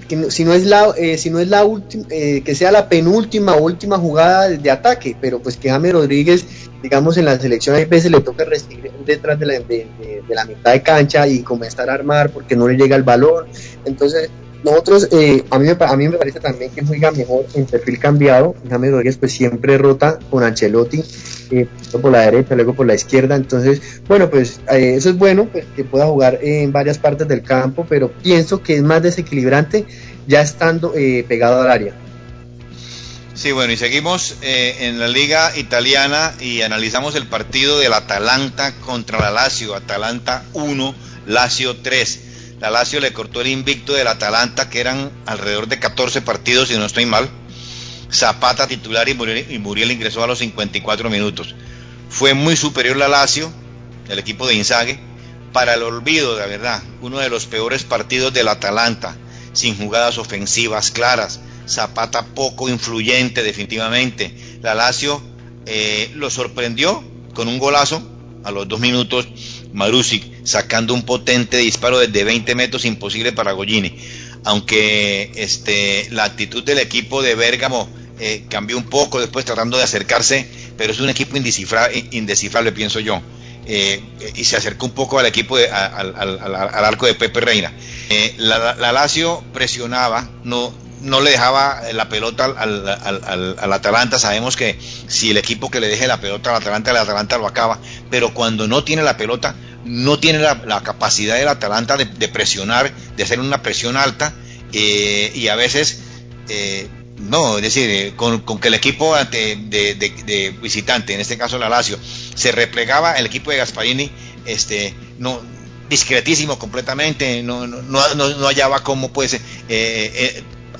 que si no es la, si no es la última, que sea la penúltima o última jugada de ataque, pero pues que James Rodríguez digamos, en la selección hay veces le toca recibir detrás de la, de, la mitad de cancha y comenzar a armar porque no le llega el balón. Entonces, nosotros, eh, a, mí me, a mí me parece también que juega mejor en perfil cambiado. James Rodríguez pues siempre rota con Ancelotti, eh, por la derecha, luego por la izquierda. Entonces, bueno, pues eh, eso es bueno, pues que pueda jugar en varias partes del campo, pero pienso que es más desequilibrante ya estando pegado al área. Sí, bueno, y seguimos eh, en la liga italiana y analizamos el partido del Atalanta contra la Lazio. Atalanta 1, Lazio 3. La Lazio le cortó el invicto del Atalanta, que eran alrededor de 14 partidos, si no estoy mal. Zapata titular y Muriel, y Muriel ingresó a los 54 minutos. Fue muy superior la Lazio, el equipo de Inzague, para el olvido, de verdad. Uno de los peores partidos del Atalanta, sin jugadas ofensivas claras Zapata poco influyente definitivamente. La Lazio eh, lo sorprendió con un golazo a los dos minutos. Marusic sacando un potente disparo desde 20 metros imposible para Gollini. Aunque este, la actitud del equipo de Bérgamo eh, cambió un poco después tratando de acercarse, pero es un equipo indescifrable, pienso yo. Eh, y se acercó un poco al equipo, al, arco de Pepe Reina. la, la, Lazio presionaba, no, no le dejaba la pelota al, al, Atalanta. Sabemos que si el equipo que le deje la pelota al Atalanta, el Atalanta lo acaba. Pero cuando no tiene la pelota, no tiene la, capacidad del Atalanta de, presionar, de hacer una presión alta eh, y a veces no, es decir, con, que el equipo de, de, visitante, en este caso la Lazio, se replegaba el equipo de Gasparini, este, no, discretísimo completamente, no, no, no, hallaba cómo pues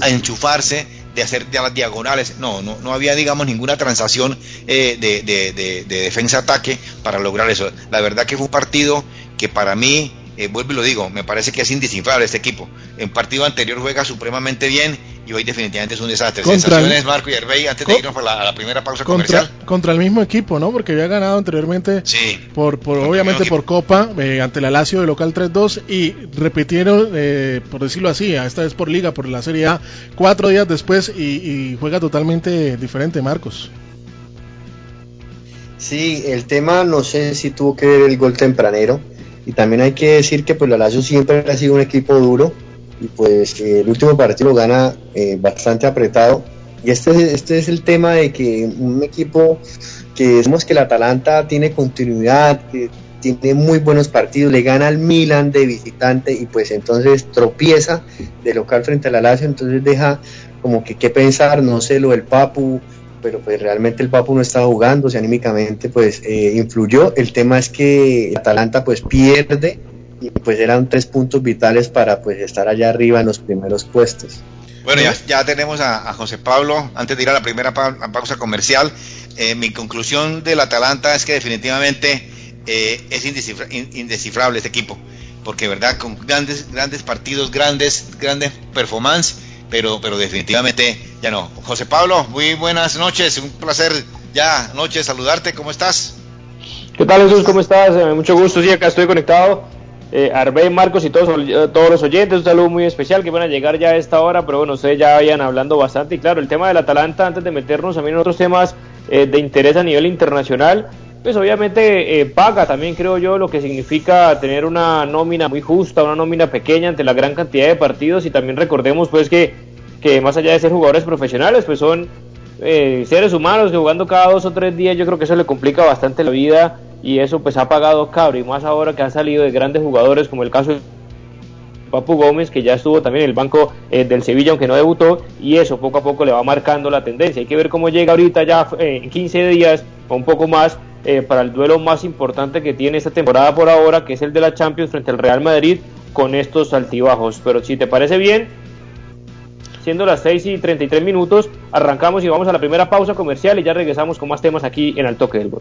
enchufarse de hacer las diagonales, no, no, no había digamos ninguna transacción de, de defensa-ataque para lograr eso. La verdad que fue un partido que para mí eh, vuelvo y lo digo, me parece que es indescifrable este equipo. En partido anterior juega supremamente bien y hoy definitivamente es un desastre. Sensaciones, Marco y Herbey, antes de irnos a la, primera pausa comercial. Contra el mismo equipo, ¿no? Porque había ganado anteriormente, por, por obviamente por Copa, eh, ante la Lazio de local 3-2 y repitieron, eh, por decirlo así, esta vez por Liga, por la Serie A, cuatro días después y, y juega totalmente diferente, Marcos. Sí, el tema no sé si tuvo que ver el gol tempranero y también hay que decir que pues la Lazio siempre ha sido un equipo duro y pues el último partido gana eh, bastante apretado y este, este es el tema de que un equipo que decimos que el Atalanta tiene continuidad, que tiene muy buenos partidos, le gana al Milan de visitante y pues entonces tropieza de local frente a la Lazio, entonces deja como que qué pensar, no sé, lo del Papu, pero pues realmente el Papu no estaba jugando, o sea, anímicamente pues eh, influyó. El tema es que Atalanta pues pierde y pues eran tres puntos vitales para pues estar allá arriba en los primeros puestos. Bueno, ya, ya tenemos a, José Pablo, antes de ir a la primera pausa comercial, eh, mi conclusión del Atalanta es que definitivamente eh, es indescifrable este equipo, porque verdad, con grandes, grandes partidos, grandes, grandes performances, pero, pero definitivamente ya no. José Pablo, muy buenas noches, un placer ya noche saludarte, ¿cómo estás? ¿Qué tal Jesús? ¿Cómo estás? Eh, mucho gusto, sí, acá estoy conectado. Eh, Arbe, Marcos y todos, eh, todos los oyentes, un saludo muy especial que van a llegar ya a esta hora, pero bueno, ustedes ya vayan hablando bastante. Y claro, el tema del Atalanta, antes de meternos también en otros temas eh, de interés a nivel internacional, pues obviamente paga también creo yo lo que significa tener una nómina muy justa, una nómina pequeña ante la gran cantidad de partidos y también recordemos pues que que más allá de ser jugadores profesionales, pues son eh, seres humanos que jugando cada dos o tres días, yo creo que eso le complica bastante la vida y eso pues ha pagado cabro y más ahora que han salido de grandes jugadores como el caso de Papu Gómez que ya estuvo también en el banco eh, del Sevilla aunque no debutó y eso poco a poco le va marcando la tendencia hay que ver cómo llega ahorita ya eh, en 15 días o un poco más para el duelo más importante que tiene esta temporada por ahora que es el de la Champions frente al Real Madrid con estos altibajos pero si te parece bien siendo las 6 y 33 minutos, arrancamos y vamos a la primera pausa comercial y ya regresamos con más temas aquí en Al Toque del Gol.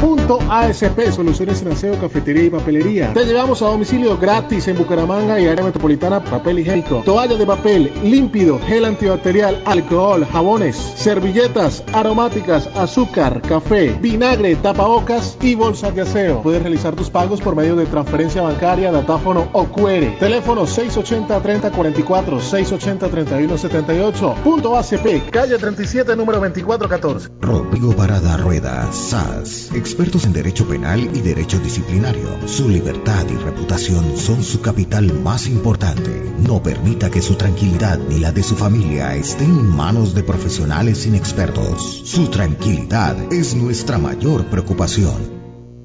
Punto ASP, soluciones aseo, cafetería y papelería. Te llevamos a domicilio gratis en Bucaramanga y área metropolitana papel higiénico, toallas de papel, límpido, gel antibacterial, alcohol, jabones, servilletas, aromáticas, azúcar, café, vinagre, tapabocas y bolsas de aseo. Puedes realizar tus pagos por medio de transferencia bancaria, datáfono o QR. Teléfono 680-3044, 680-3178. Punto ACP, calle 37, número 2414. Rodrigo Parada Rueda, SAS expertos en derecho penal y derecho disciplinario. Su libertad y reputación son su capital más importante. No permita que su tranquilidad ni la de su familia estén en manos de profesionales inexpertos. Su tranquilidad es nuestra mayor preocupación.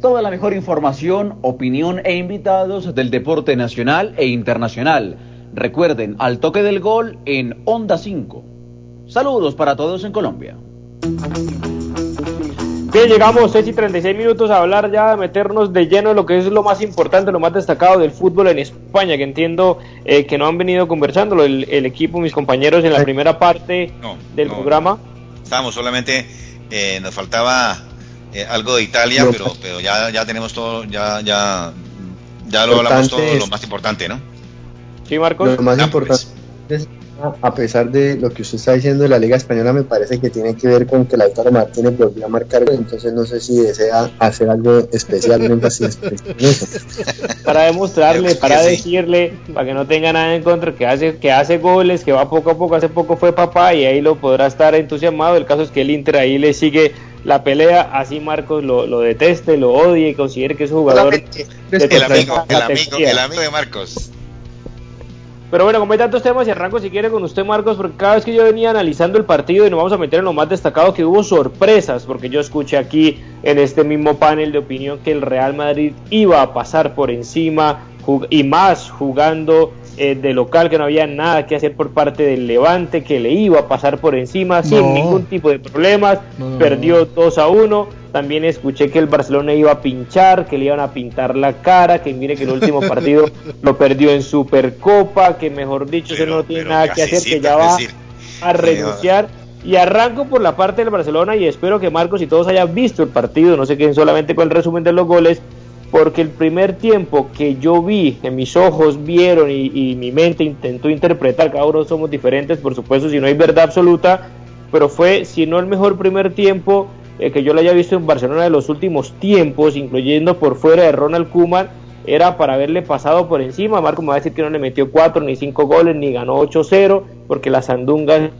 toda la mejor información, opinión e invitados del deporte nacional e internacional. Recuerden, al toque del gol en Onda 5. Saludos para todos en Colombia. Bien, llegamos 6 y 36 minutos a hablar ya, a meternos de lleno de lo que es lo más importante, lo más destacado del fútbol en España, que entiendo eh, que no han venido conversándolo el, equipo, mis compañeros en la primera parte del programa. Estábamos solamente, eh, nos faltaba eh, algo de Italia, pero, pero ya, ya tenemos todo, ya, ya, ya lo hablamos todo lo más importante, ¿no? Sí, Marcos. Lo más ah, pues. importante a pesar de lo que usted está diciendo de la Liga Española, me parece que tiene que ver con que Lautaro Martínez volvió a marcar, entonces no sé si desea hacer algo especial Para demostrarle, para decirle, para que no tenga nada en contra, que hace, que hace goles, que va poco a poco, hace poco fue papá y ahí lo podrá estar entusiasmado. El caso es que el Inter ahí le sigue la pelea, así Marcos lo, lo deteste, lo odie y considere que es un jugador... el amigo, el amigo, el amigo de Marcos. Pero bueno, como hay tantos temas y arranco si quiere con usted Marcos, porque cada vez que yo venía analizando el partido y nos vamos a meter en lo más destacado que hubo sorpresas, porque yo escuché aquí en este mismo panel de opinión que el Real Madrid iba a pasar por encima y más jugando eh, de local, que no había nada que hacer por parte del Levante, que le iba a pasar por encima sin ningún tipo de problemas, perdió 2 a 1. También escuché que el Barcelona iba a pinchar, que le iban a pintar la cara, que mire que el último partido lo perdió en Supercopa, que mejor dicho, eso no tiene nada que hacer, que ya va a renunciar. Y arranco por la parte del Barcelona y espero que Marcos y todos hayan visto el partido, no sé quién solamente con el resumen de los goles, porque el primer tiempo que yo vi, que mis ojos vieron y, mi mente intentó interpretar, cada uno somos diferentes, por supuesto, si no hay verdad absoluta, pero fue, si no el mejor primer tiempo eh, que yo lo haya visto en Barcelona de los últimos tiempos, incluyendo por fuera de Ronald Koeman, era para haberle pasado por encima. Marco me va a decir que no le metió cuatro ni cinco goles, ni ganó 8-0, porque la sandunga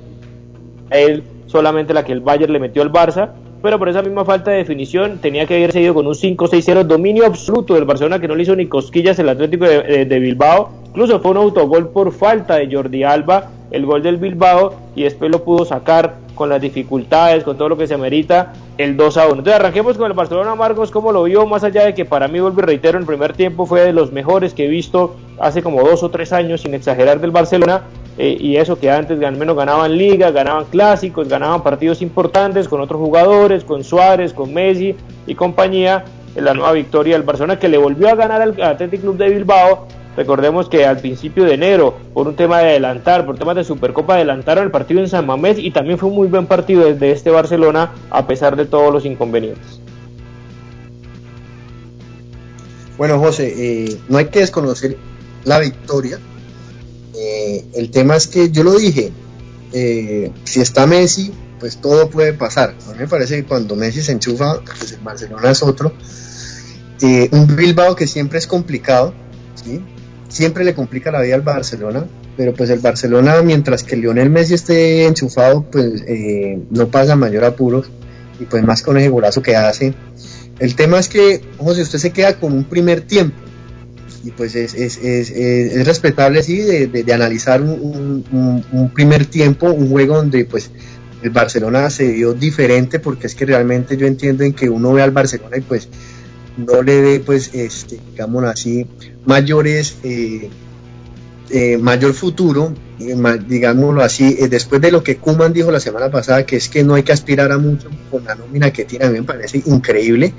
él solamente la que el Bayern le metió al Barça, pero por esa misma falta de definición tenía que haber seguido con un 5-6-0 dominio absoluto del Barcelona que no le hizo ni cosquillas el Atlético de, Bilbao, incluso fue un autogol por falta de Jordi Alba, el gol del Bilbao, y después lo pudo sacar con las dificultades, con todo lo que se amerita, el 2 a 1. Entonces arranquemos con el Barcelona Marcos, como lo vio, más allá de que para mí, vuelvo y reitero, el primer tiempo fue de los mejores que he visto hace como dos o tres años, sin exagerar, del Barcelona. Eh, y eso que antes al menos ganaban ligas, ganaban clásicos, ganaban partidos importantes con otros jugadores, con Suárez, con Messi y compañía, en la nueva victoria del Barcelona que le volvió a ganar al Athletic Club de Bilbao. Recordemos que al principio de enero, por un tema de adelantar, por temas de Supercopa, adelantaron el partido en San Mamés y también fue un muy buen partido desde este Barcelona a pesar de todos los inconvenientes. Bueno, José, eh, no hay que desconocer la victoria, eh, el tema es que yo lo dije, eh, si está Messi, pues todo puede pasar. A mí me parece que cuando Messi se enchufa, pues el Barcelona es otro. Eh, un Bilbao que siempre es complicado, ¿sí? siempre le complica la vida al Barcelona, pero pues el Barcelona, mientras que Lionel Messi esté enchufado, pues no pasa mayor apuro, y pues más con el golazo que hace. El tema es que, José, usted se queda con un primer tiempo, y pues es, es, es, es respetable sí de, de, analizar un, un, primer tiempo, un juego donde pues el Barcelona se vio diferente porque es que realmente yo entiendo en que uno ve al Barcelona y pues no le ve pues este digamos así mayores eh, eh, mayor futuro digámoslo así eh, después de lo que Kuman dijo la semana pasada que es que no hay que aspirar a mucho con la nómina que tiene a mí me parece increíble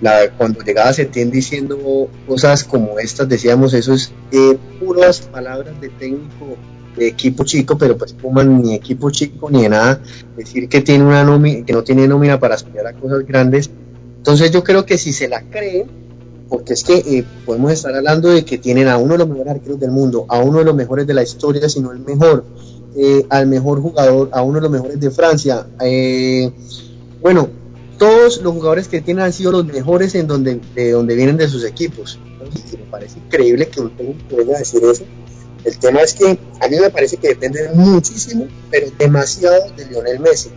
la, cuando llegaba Setién diciendo cosas como estas, decíamos, eso es eh, puras palabras de técnico equipo chico, pero pues Puman ni equipo chico ni de nada, decir que tiene una nómina, que no tiene nómina para aspirar a cosas grandes. Entonces yo creo que si se la creen, porque es que eh, podemos estar hablando de que tienen a uno de los mejores arqueros del mundo, a uno de los mejores de la historia, si no el mejor, eh, al mejor jugador, a uno de los mejores de Francia. Eh, bueno, todos los jugadores que tienen han sido los mejores en donde, de donde vienen de sus equipos. y me parece increíble que un técnico pueda decir eso. El tema es que a mí me parece que depende muchísimo, pero demasiado de Lionel Messi.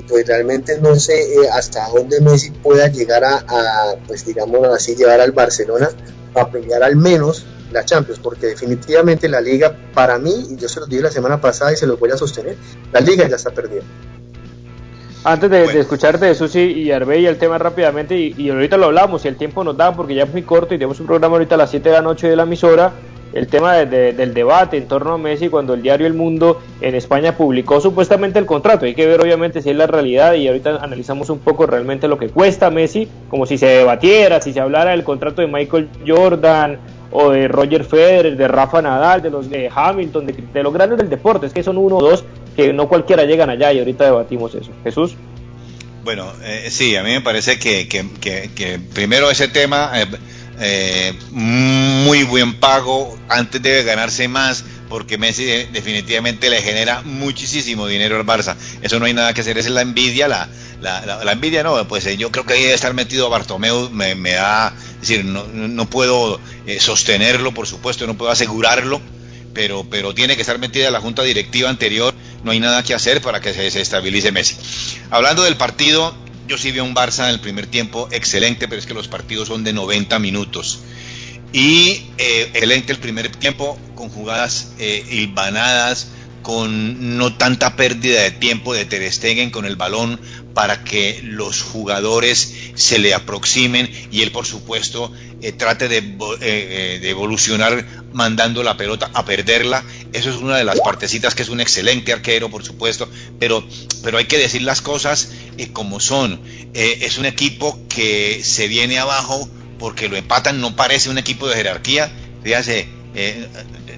Y pues realmente no sé eh, hasta dónde Messi pueda llegar a, a, pues digamos así, llevar al Barcelona a pelear al menos la Champions, porque definitivamente la liga, para mí, y yo se lo dije la semana pasada y se lo voy a sostener, la liga ya está perdida. Antes de, de escucharte de Susi y Arbey el tema rápidamente, y, y, ahorita lo hablamos, y el tiempo nos da, porque ya es muy corto y tenemos un programa ahorita a las 7 de la noche de la emisora, el tema de, de, del debate en torno a Messi cuando el diario El Mundo en España publicó supuestamente el contrato. Hay que ver obviamente si es la realidad y ahorita analizamos un poco realmente lo que cuesta Messi, como si se debatiera, si se hablara del contrato de Michael Jordan o de Roger Federer, de Rafa Nadal, de los de Hamilton, de, de los grandes del deporte, es que son uno o dos que no cualquiera llegan allá y ahorita debatimos eso. Jesús. Bueno, eh, sí, a mí me parece que, que, que, que primero ese tema... Eh, eh, muy buen pago, antes debe ganarse más, porque Messi definitivamente le genera muchísimo dinero al Barça. Eso no hay nada que hacer, esa es la envidia, la, la, envidia no, pues eh, yo creo que ahí debe estar metido Bartomeu, me, me da, es decir, no, no puedo eh, sostenerlo, por supuesto, no puedo asegurarlo, pero, pero tiene que estar metida la junta directiva anterior, no hay nada que hacer para que se, se estabilice Messi. Hablando del partido, yo sí vi un Barça en el primer tiempo excelente, pero es que los partidos son de 90 minutos. Y eh, excelente el primer tiempo con jugadas eh, hilvanadas, con no tanta pérdida de tiempo de Ter Stegen con el balón para que los jugadores se le aproximen y él por supuesto eh, trate de, eh, de, evolucionar mandando la pelota a perderla eso es una de las partecitas que es un excelente arquero por supuesto pero pero hay que decir las cosas eh, como son es un equipo que se viene abajo porque lo empatan no parece un equipo de jerarquía fíjate eh,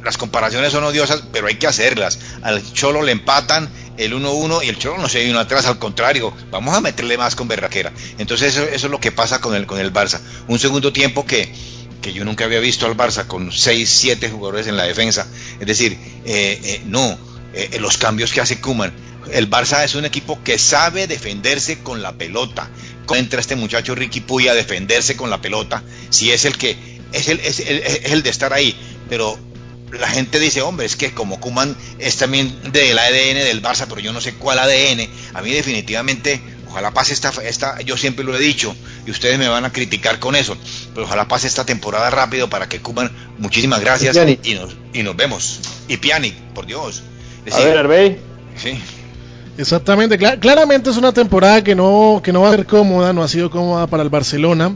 las comparaciones son odiosas, pero hay que hacerlas. Al Cholo le empatan el 1-1 y el Cholo no se viene atrás, al contrario, vamos a meterle más con berraquera. Entonces eso, eso, es lo que pasa con el, con el Barça. Un segundo tiempo que, que yo nunca había visto al Barça con 6, 7 jugadores en la defensa. Es decir, eh, eh, no, eh, los cambios que hace Kuman. El Barça es un equipo que sabe defenderse con la pelota. Entra este muchacho Ricky Puy a defenderse con la pelota, si es el que es el, es el, es el de estar ahí, pero la gente dice, hombre, es que como Kuman es también del ADN del Barça, pero yo no sé cuál ADN. A mí definitivamente, ojalá pase esta, esta, yo siempre lo he dicho, y ustedes me van a criticar con eso, pero ojalá pase esta temporada rápido para que Kuman, muchísimas gracias y nos, y nos vemos. Y Pianic, por Dios. Decir, a ver, Arbey. Sí. Exactamente, Clar claramente es una temporada que no, que no va a ser cómoda, no ha sido cómoda para el Barcelona.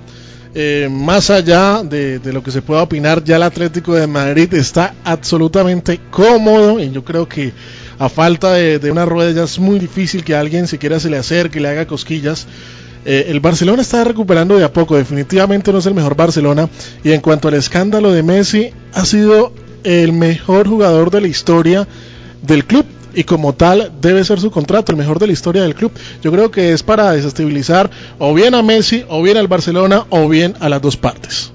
Eh, más allá de, de, lo que se pueda opinar, ya el Atlético de Madrid está absolutamente cómodo y yo creo que a falta de, una rueda ya es muy difícil que alguien siquiera se le acerque, le haga cosquillas. Eh, el Barcelona está recuperando de a poco, definitivamente no es el mejor Barcelona y en cuanto al escándalo de Messi, ha sido el mejor jugador de la historia del club y como tal debe ser su contrato, el mejor de la historia del club. Yo creo que es para desestabilizar o bien a Messi, o bien al Barcelona, o bien a las dos partes.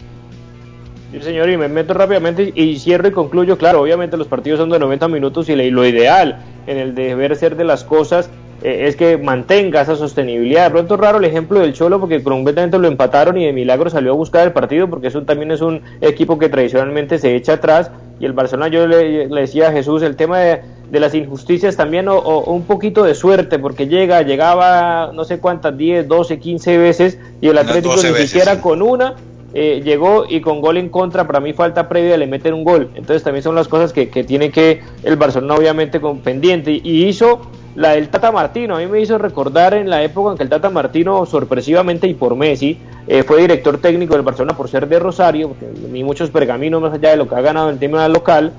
Sí, señor, y me meto rápidamente y cierro y concluyo. Claro, obviamente los partidos son de 90 minutos y lo ideal en el deber ser de las cosas eh, es que mantenga esa sostenibilidad. De pronto raro el ejemplo del Cholo porque completamente lo empataron y de milagro salió a buscar el partido porque eso también es un equipo que tradicionalmente se echa atrás y el Barcelona yo le, le decía a Jesús el tema de, de las injusticias también o, o, un poquito de suerte porque llega, llegaba no sé cuántas, 10, 12, 15 veces y el Atlético ni veces, siquiera sí. con una eh, llegó y con gol en contra, para mí falta previa le meten un gol. Entonces también son las cosas que, que tiene que el Barcelona obviamente con pendiente y hizo la del Tata Martino, a mí me hizo recordar en la época en que el Tata Martino sorpresivamente y por Messi eh, fue director técnico del Barcelona por ser de Rosario, porque ni muchos pergaminos más allá de lo que ha ganado en el tema local.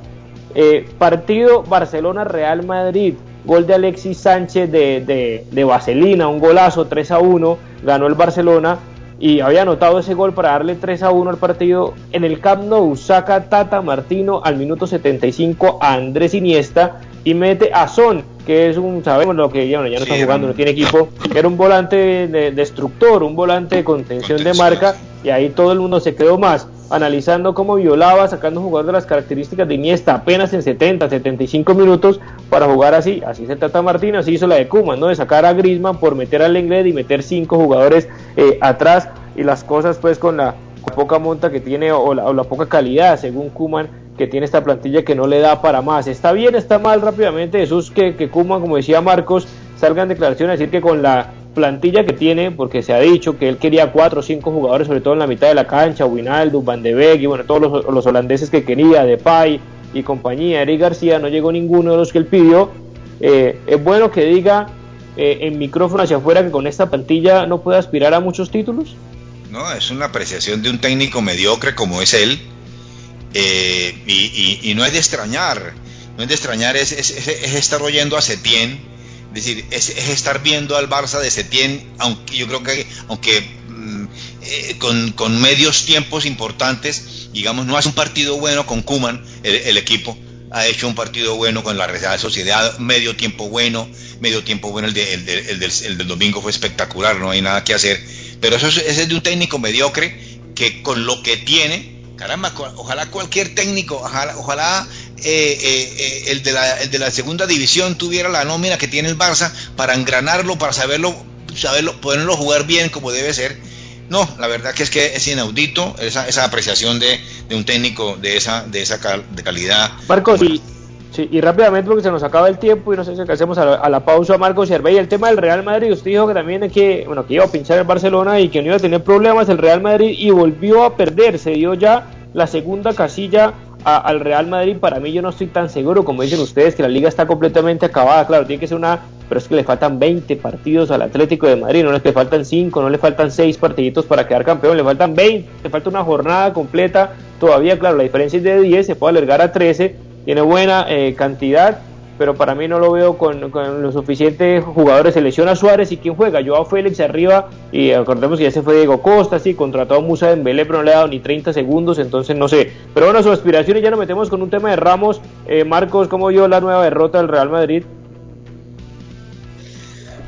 Eh, partido Barcelona-Real Madrid, gol de Alexis Sánchez de, de, Vaselina, un golazo 3 a 1, ganó el Barcelona. Y había anotado ese gol para darle 3 a 1 al partido. En el Camp Nou saca Tata Martino al minuto 75 a Andrés Iniesta y mete a Son, que es un, sabemos lo que ya, no está jugando, no tiene equipo, que era un volante destructor, un volante de contención, de marca, y ahí todo el mundo se quedó más analizando cómo violaba, sacando jugadores de las características de Iniesta apenas en 70, 75 minutos para jugar así. Así se trata Martín, así hizo la de Kuman, ¿no? De sacar a Grisman por meter al Lenglet y meter cinco jugadores eh, atrás y las cosas pues con la, poca monta que tiene o la, poca calidad, según Kuman, que tiene esta plantilla que no le da para más. Está bien, está mal rápidamente, Jesús, que, que Kuman, como decía Marcos, salgan declaraciones a decir que con la plantilla que tiene, porque se ha dicho que él quería cuatro o cinco jugadores, sobre todo en la mitad de la cancha, Winaldo, Van de Beek y bueno, todos los, holandeses que quería, Depay y compañía, Eric García, no llegó ninguno de los que él pidió. Eh, es bueno que diga eh, en micrófono hacia afuera que con esta plantilla no puede aspirar a muchos títulos. No, es una apreciación de un técnico mediocre como es él. Eh, y, no es de extrañar, no es de extrañar, es estar oyendo a Setién es decir, es, estar viendo al Barça de Setién, aunque yo creo que, aunque mm, eh, con, medios tiempos importantes, digamos, no hace un partido bueno con Kuman, el, equipo, ha hecho un partido bueno con la Real Sociedad, medio tiempo bueno, medio tiempo bueno, el, de, el, del, domingo fue espectacular, no hay nada que hacer, pero eso es, ese es de un técnico mediocre que con lo que tiene, caramba, ojalá cualquier técnico, ojalá, ojalá eh, eh, eh, el, de la, el de la segunda división tuviera la nómina que tiene el Barça para engranarlo, para saberlo, saberlo, poderlo jugar bien como debe ser. No, la verdad que es que es inaudito esa, esa apreciación de, de un técnico de esa, de esa de calidad. Marcos, y, sí, y rápidamente porque se nos acaba el tiempo y no sé si hacemos a la, a la pausa Marcos y el tema del Real Madrid, usted dijo que también es que, bueno, que iba a pinchar el Barcelona y que no iba a tener problemas el Real Madrid y volvió a perder, se dio ya la segunda casilla al Real Madrid, para mí yo no estoy tan seguro como dicen ustedes que la liga está completamente acabada. Claro, tiene que ser una, pero es que le faltan 20 partidos al Atlético de Madrid, no le faltan 5, no le faltan 6 partiditos para quedar campeón, le faltan 20, le falta una jornada completa. Todavía, claro, la diferencia es de 10, se puede alargar a 13, tiene buena eh, cantidad pero para mí no lo veo con, con los suficientes jugadores. Se lesiona Suárez y quién juega, Joao Félix arriba y acordemos que ya se fue Diego Costa, sí, contrató a Musa Dembélé, pero no le ha dado ni 30 segundos, entonces no sé. Pero bueno, sus aspiraciones ya nos metemos con un tema de Ramos. Eh, Marcos, ¿cómo vio la nueva derrota del Real Madrid?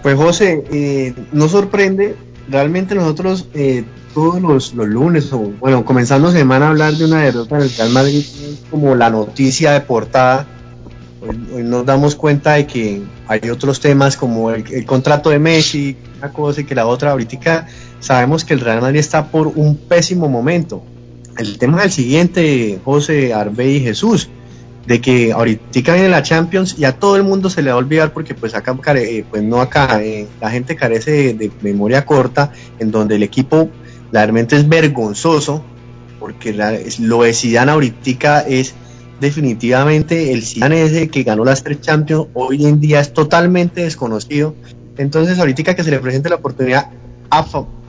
Pues José, eh, no sorprende, realmente nosotros eh, todos los, los, lunes, o bueno, comenzando semana a hablar de una derrota del Real Madrid, como la noticia de portada Hoy, nos damos cuenta de que hay otros temas como el, contrato de Messi, una cosa y que la otra. Ahorita sabemos que el Real Madrid está por un pésimo momento. El tema es el siguiente, José, Arbe y Jesús, de que ahorita viene la Champions y a todo el mundo se le va a olvidar porque pues acá, eh, pues no acá, eh, la gente carece de, memoria corta, en donde el equipo realmente es vergonzoso, porque lo de Zidane ahorita es definitivamente el Zidane ese que ganó las tres Champions hoy en día es totalmente desconocido. Entonces ahorita que se le presente la oportunidad,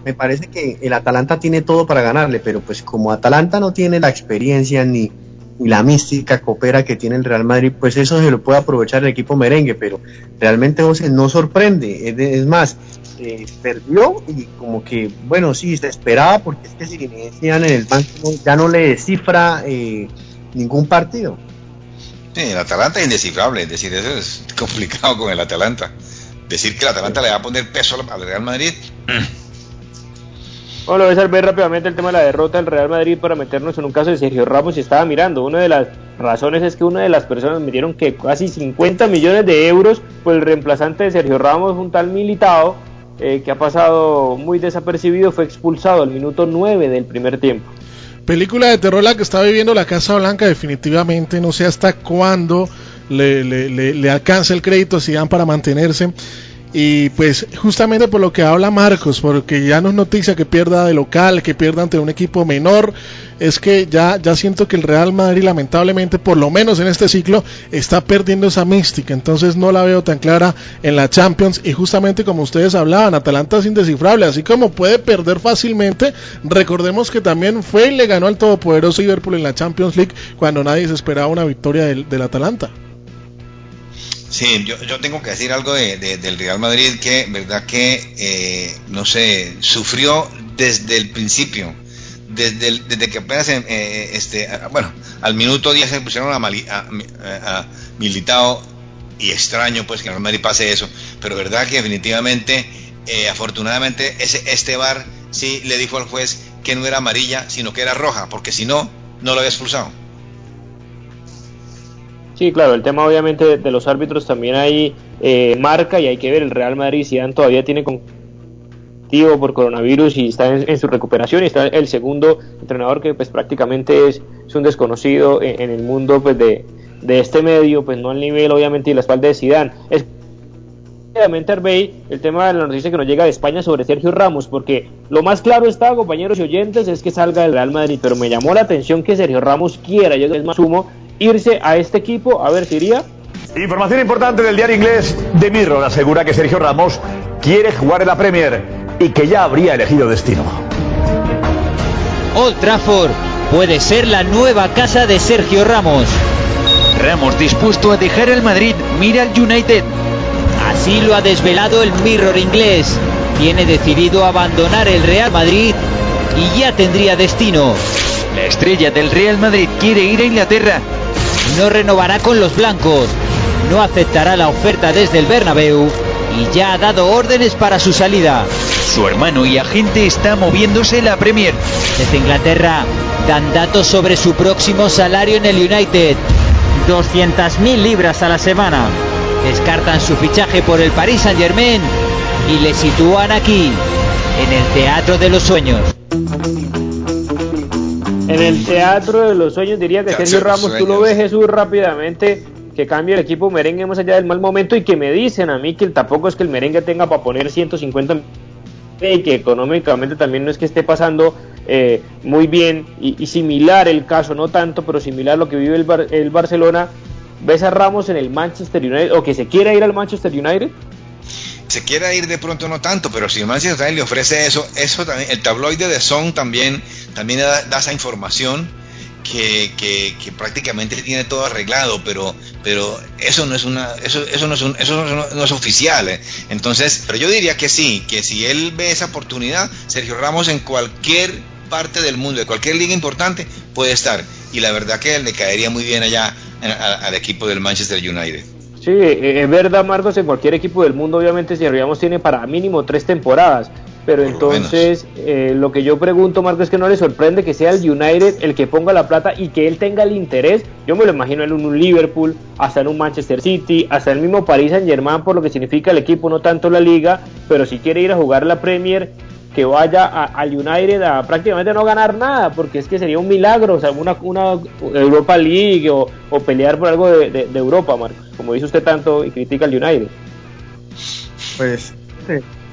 me parece que el Atalanta tiene todo para ganarle, pero pues como Atalanta no tiene la experiencia ni, la mística coopera que tiene el Real Madrid, pues eso se lo puede aprovechar el equipo merengue, pero realmente José no sorprende, es, más, perdió y como que, bueno, sí, se esperaba porque es que si decían en el banco ya no le descifra eh, ningún partido. Sí, el Atalanta es indescifrable, es decir, eso es complicado con el Atalanta. Decir que el Atalanta le va a poner peso al Real Madrid. Bueno, voy a ver rápidamente el tema de la derrota del Real Madrid para meternos en un caso de Sergio Ramos y estaba mirando. Una de las razones es que una de las personas me dieron que casi 50 millones de euros por el reemplazante de Sergio Ramos, un tal militado eh, que ha pasado muy desapercibido, fue expulsado al minuto 9 del primer tiempo. Película de terror la que está viviendo la Casa Blanca, definitivamente no sé hasta cuándo le, le, le, alcanza el crédito si dan para mantenerse. Y pues justamente por lo que habla Marcos, porque ya no es noticia que pierda de local, que pierda ante un equipo menor, es que ya, ya siento que el Real Madrid lamentablemente, por lo menos en este ciclo, está perdiendo esa mística. Entonces no la veo tan clara en la Champions. Y justamente como ustedes hablaban, Atalanta es indescifrable, así como puede perder fácilmente. Recordemos que también fue y le ganó al todopoderoso Liverpool en la Champions League cuando nadie se esperaba una victoria del, del Atalanta. Sí, yo, yo tengo que decir algo de, del Real Madrid que, verdad que, eh, no sé, sufrió, desde el principio. Desde, desde que apenas, eh, eh, este, bueno, al minuto 10 se pusieron a, a, Militao y extraño pues que Madrid pase eso, pero verdad que definitivamente, eh, afortunadamente, ese, este bar sí le dijo al juez que no era amarilla, sino que era roja, porque si no, no lo había expulsado. Sí, claro, el tema obviamente de los árbitros también hay eh, marca y hay que ver el Real Madrid si todavía tiene por coronavirus y está en, su recuperación y está el segundo entrenador que pues prácticamente es, un desconocido en, el mundo pues de, de, este medio, pues no al nivel obviamente y la espalda de Zidane. Es Arbey, el tema de la noticia que nos llega de España sobre Sergio Ramos, porque lo más claro está, compañeros y oyentes, es que salga del Real Madrid, pero me llamó la atención que Sergio Ramos quiera, yo es más sumo, irse a este equipo, a ver si iría. Información importante del diario inglés de Mirror asegura que Sergio Ramos quiere jugar en la Premier y que ya habría elegido destino. Old Trafford puede ser la nueva casa de Sergio Ramos. Ramos dispuesto a dejar el Madrid, mira al United. Así lo ha desvelado el Mirror inglés. Tiene decidido abandonar el Real Madrid y ya tendría destino. La estrella del Real Madrid quiere ir a Inglaterra no renovará con los blancos, no aceptará la oferta desde el Bernabéu y ya ha dado órdenes para su salida. Su hermano y agente está moviéndose la Premier. Desde Inglaterra dan datos sobre su próximo salario en el United. 200.000 libras a la semana. Descartan su fichaje por el Paris Saint Germain y le sitúan aquí, en el Teatro de los Sueños. En el Teatro de los Sueños diría que Sergio Ramos, tú lo ves Jesús rápidamente que cambie el equipo merengue más allá del mal momento y que me dicen a mí que tampoco es que el merengue tenga para poner 150 y que económicamente también no es que esté pasando eh, muy bien y, similar el caso, no tanto, pero similar a lo que vive el, el Barcelona. ¿Ves a Ramos en el Manchester United o que se quiera ir al Manchester United? se quiera ir de pronto no tanto, pero si Manchester United le ofrece eso, eso también, el tabloide de Son también, también da, esa información que, que, prácticamente tiene todo arreglado, pero, pero eso no es una, eso, eso no es eso no, es oficial. ¿eh? Entonces, pero yo diría que sí, que si él ve esa oportunidad, Sergio Ramos en cualquier parte del mundo, de cualquier liga importante, puede estar. Y la verdad que le caería muy bien allá al equipo del Manchester United. Sí, eh, es verdad, Marcos, en cualquier equipo del mundo, obviamente, si Ramos tiene para mínimo tres temporadas. Pero entonces, eh, lo que yo pregunto, Marcos, es que no le sorprende que sea el United el que ponga la plata y que él tenga el interés. Yo me lo imagino en un Liverpool, hasta en un Manchester City, hasta el mismo Paris Saint Germain, por lo que significa el equipo, no tanto la liga. Pero si quiere ir a jugar la Premier, que vaya al United a prácticamente no ganar nada, porque es que sería un milagro, o sea, una, una Europa League o, pelear por algo de, Europa, Marcos, como dice usted tanto y critica al United. Pues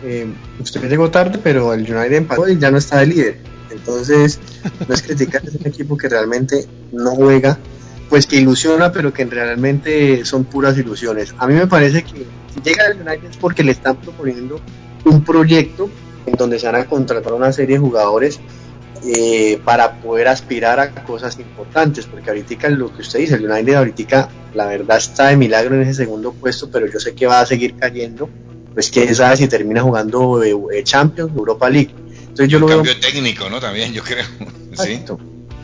eh, usted llegó tarde, pero el United empató y ya no está de líder. Entonces, no es criticar, es un equipo que realmente no juega, pues que ilusiona, pero que realmente son puras ilusiones. A mí me parece que si llega al United es porque le están proponiendo un proyecto en donde se van a contratar una serie de jugadores eh, para poder aspirar a cosas importantes, porque ahorita lo que usted dice, el United ahorita la verdad está de milagro en ese segundo puesto, pero yo sé que va a seguir cayendo, pues quién sabe si termina jugando eh, eh, Champions, Europa League. Entonces yo lo cambio técnico, ¿no? También yo creo. ¿Sí?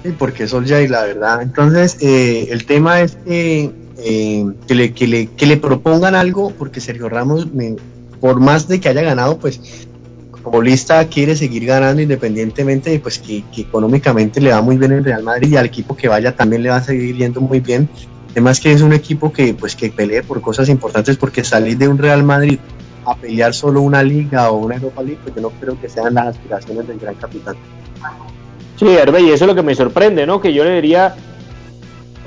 sí porque y la verdad. Entonces el tema es que, que, le, que, le, que le propongan algo, porque Sergio Ramos, por más de que haya ganado, pues futbolista quiere seguir ganando independientemente de pues que, económicamente le va muy bien el Real Madrid y al equipo que vaya también le va a seguir yendo muy bien. Además que es un equipo que pues que pelee por cosas importantes porque salir de un Real Madrid a pelear solo una liga o una Europa League, pues yo no creo que sean las aspiraciones del gran capitán. Sí, Hervé, y eso es lo que me sorprende, ¿no? Que yo le diría,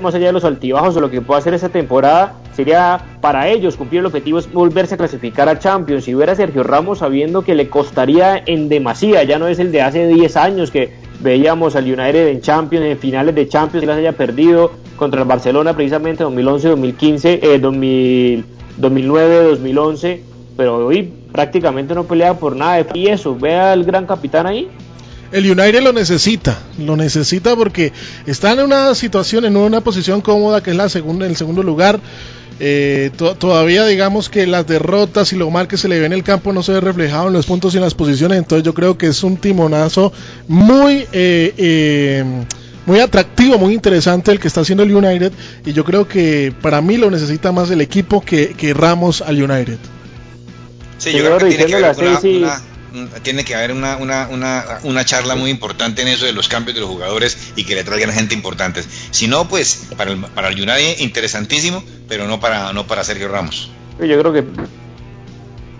más allá de los altibajos o lo que pueda hacer esa temporada, sería para ellos cumplir el objetivo es volverse a clasificar a Champions. Si hubiera Sergio Ramos sabiendo que le costaría en demasía, ya no es el de hace 10 años que veíamos al United en Champions, en finales de Champions, y las haya perdido contra el Barcelona precisamente en 2011, 2015, eh, 2009, 2011, pero hoy prácticamente no pelea por nada. Y eso, vea al gran capitán ahí, el United lo necesita, lo necesita porque está en una situación, en una posición cómoda que es la segunda, el segundo lugar Eh, to- todavía digamos que las derrotas y lo mal que se le ve en el campo no se ve reflejado en los puntos y en las posiciones, entonces yo creo que es un timonazo muy eh, eh, muy atractivo, muy interesante el que está haciendo el United y yo creo que para mí lo necesita más el equipo que, que Ramos al United. Sí, yo creo que tiene que haber una, y- una- un- tiene que haber una, una, una, una charla muy importante en eso de los cambios de los jugadores y que le traigan gente importante. Si no, pues para el, para el United interesantísimo, pero no para, no para Sergio Ramos. Yo creo que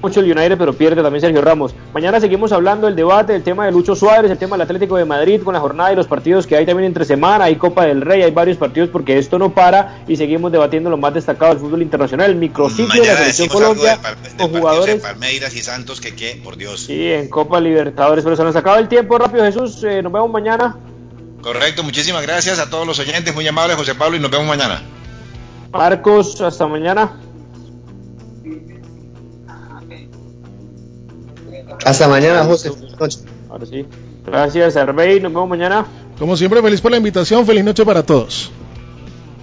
mucho el United, pero pierde también Sergio Ramos. Mañana seguimos hablando del debate, del tema de Lucho Suárez, el tema del Atlético de Madrid con la jornada y los partidos que hay también entre semana, hay Copa del Rey, hay varios partidos porque esto no para y seguimos debatiendo lo más destacado del fútbol internacional, el microciclo de la selección Colombia de, con partidos de jugadores Palmeiras y Santos que qué, por Dios. sí, en Copa Libertadores, pero se nos acaba el tiempo rápido Jesús, eh, nos vemos mañana. Correcto, muchísimas gracias a todos los oyentes, muy amables José Pablo y nos vemos mañana. Marcos, hasta mañana. Hasta mañana, José. Ahora sí. Gracias, Arbey, nos vemos mañana. Como siempre, feliz por la invitación, feliz noche para todos.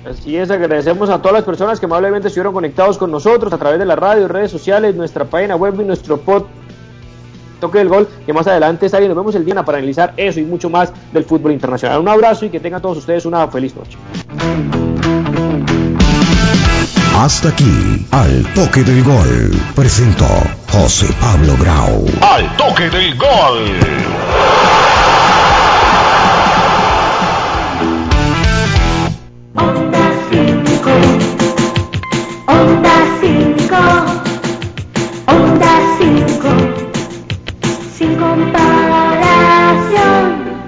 Así es, agradecemos a todas las personas que amablemente estuvieron conectados con nosotros a través de la radio, redes sociales, nuestra página web y nuestro pod toque del gol, que más adelante está bien. Nos vemos el día para analizar eso y mucho más del fútbol internacional. Un abrazo y que tengan todos ustedes una feliz noche. Hasta aquí, al toque del gol, presentó José Pablo Grau. Al toque del gol. Onda 5, Onda 5, sin comparación.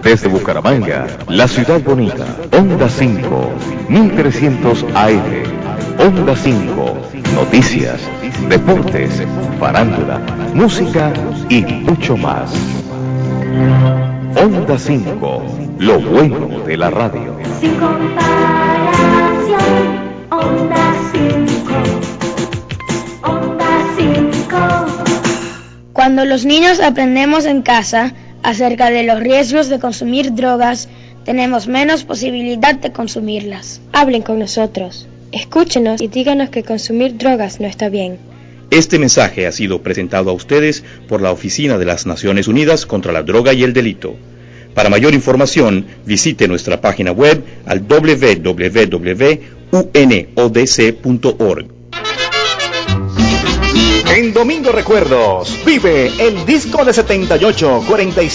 Desde Bucaramanga, la ciudad bonita, Onda 5, 1300 AM. Onda 5, noticias, deportes, farándula, música y mucho más. Onda 5, lo bueno de la radio. Sin comparación, Onda 5, Onda 5. Cuando los niños aprendemos en casa acerca de los riesgos de consumir drogas, tenemos menos posibilidad de consumirlas. Hablen con nosotros, escúchenos y díganos que consumir drogas no está bien. Este mensaje ha sido presentado a ustedes por la Oficina de las Naciones Unidas contra la Droga y el Delito. Para mayor información, visite nuestra página web al www.unodc.org. En Domingo Recuerdos, vive el disco de 78, 45.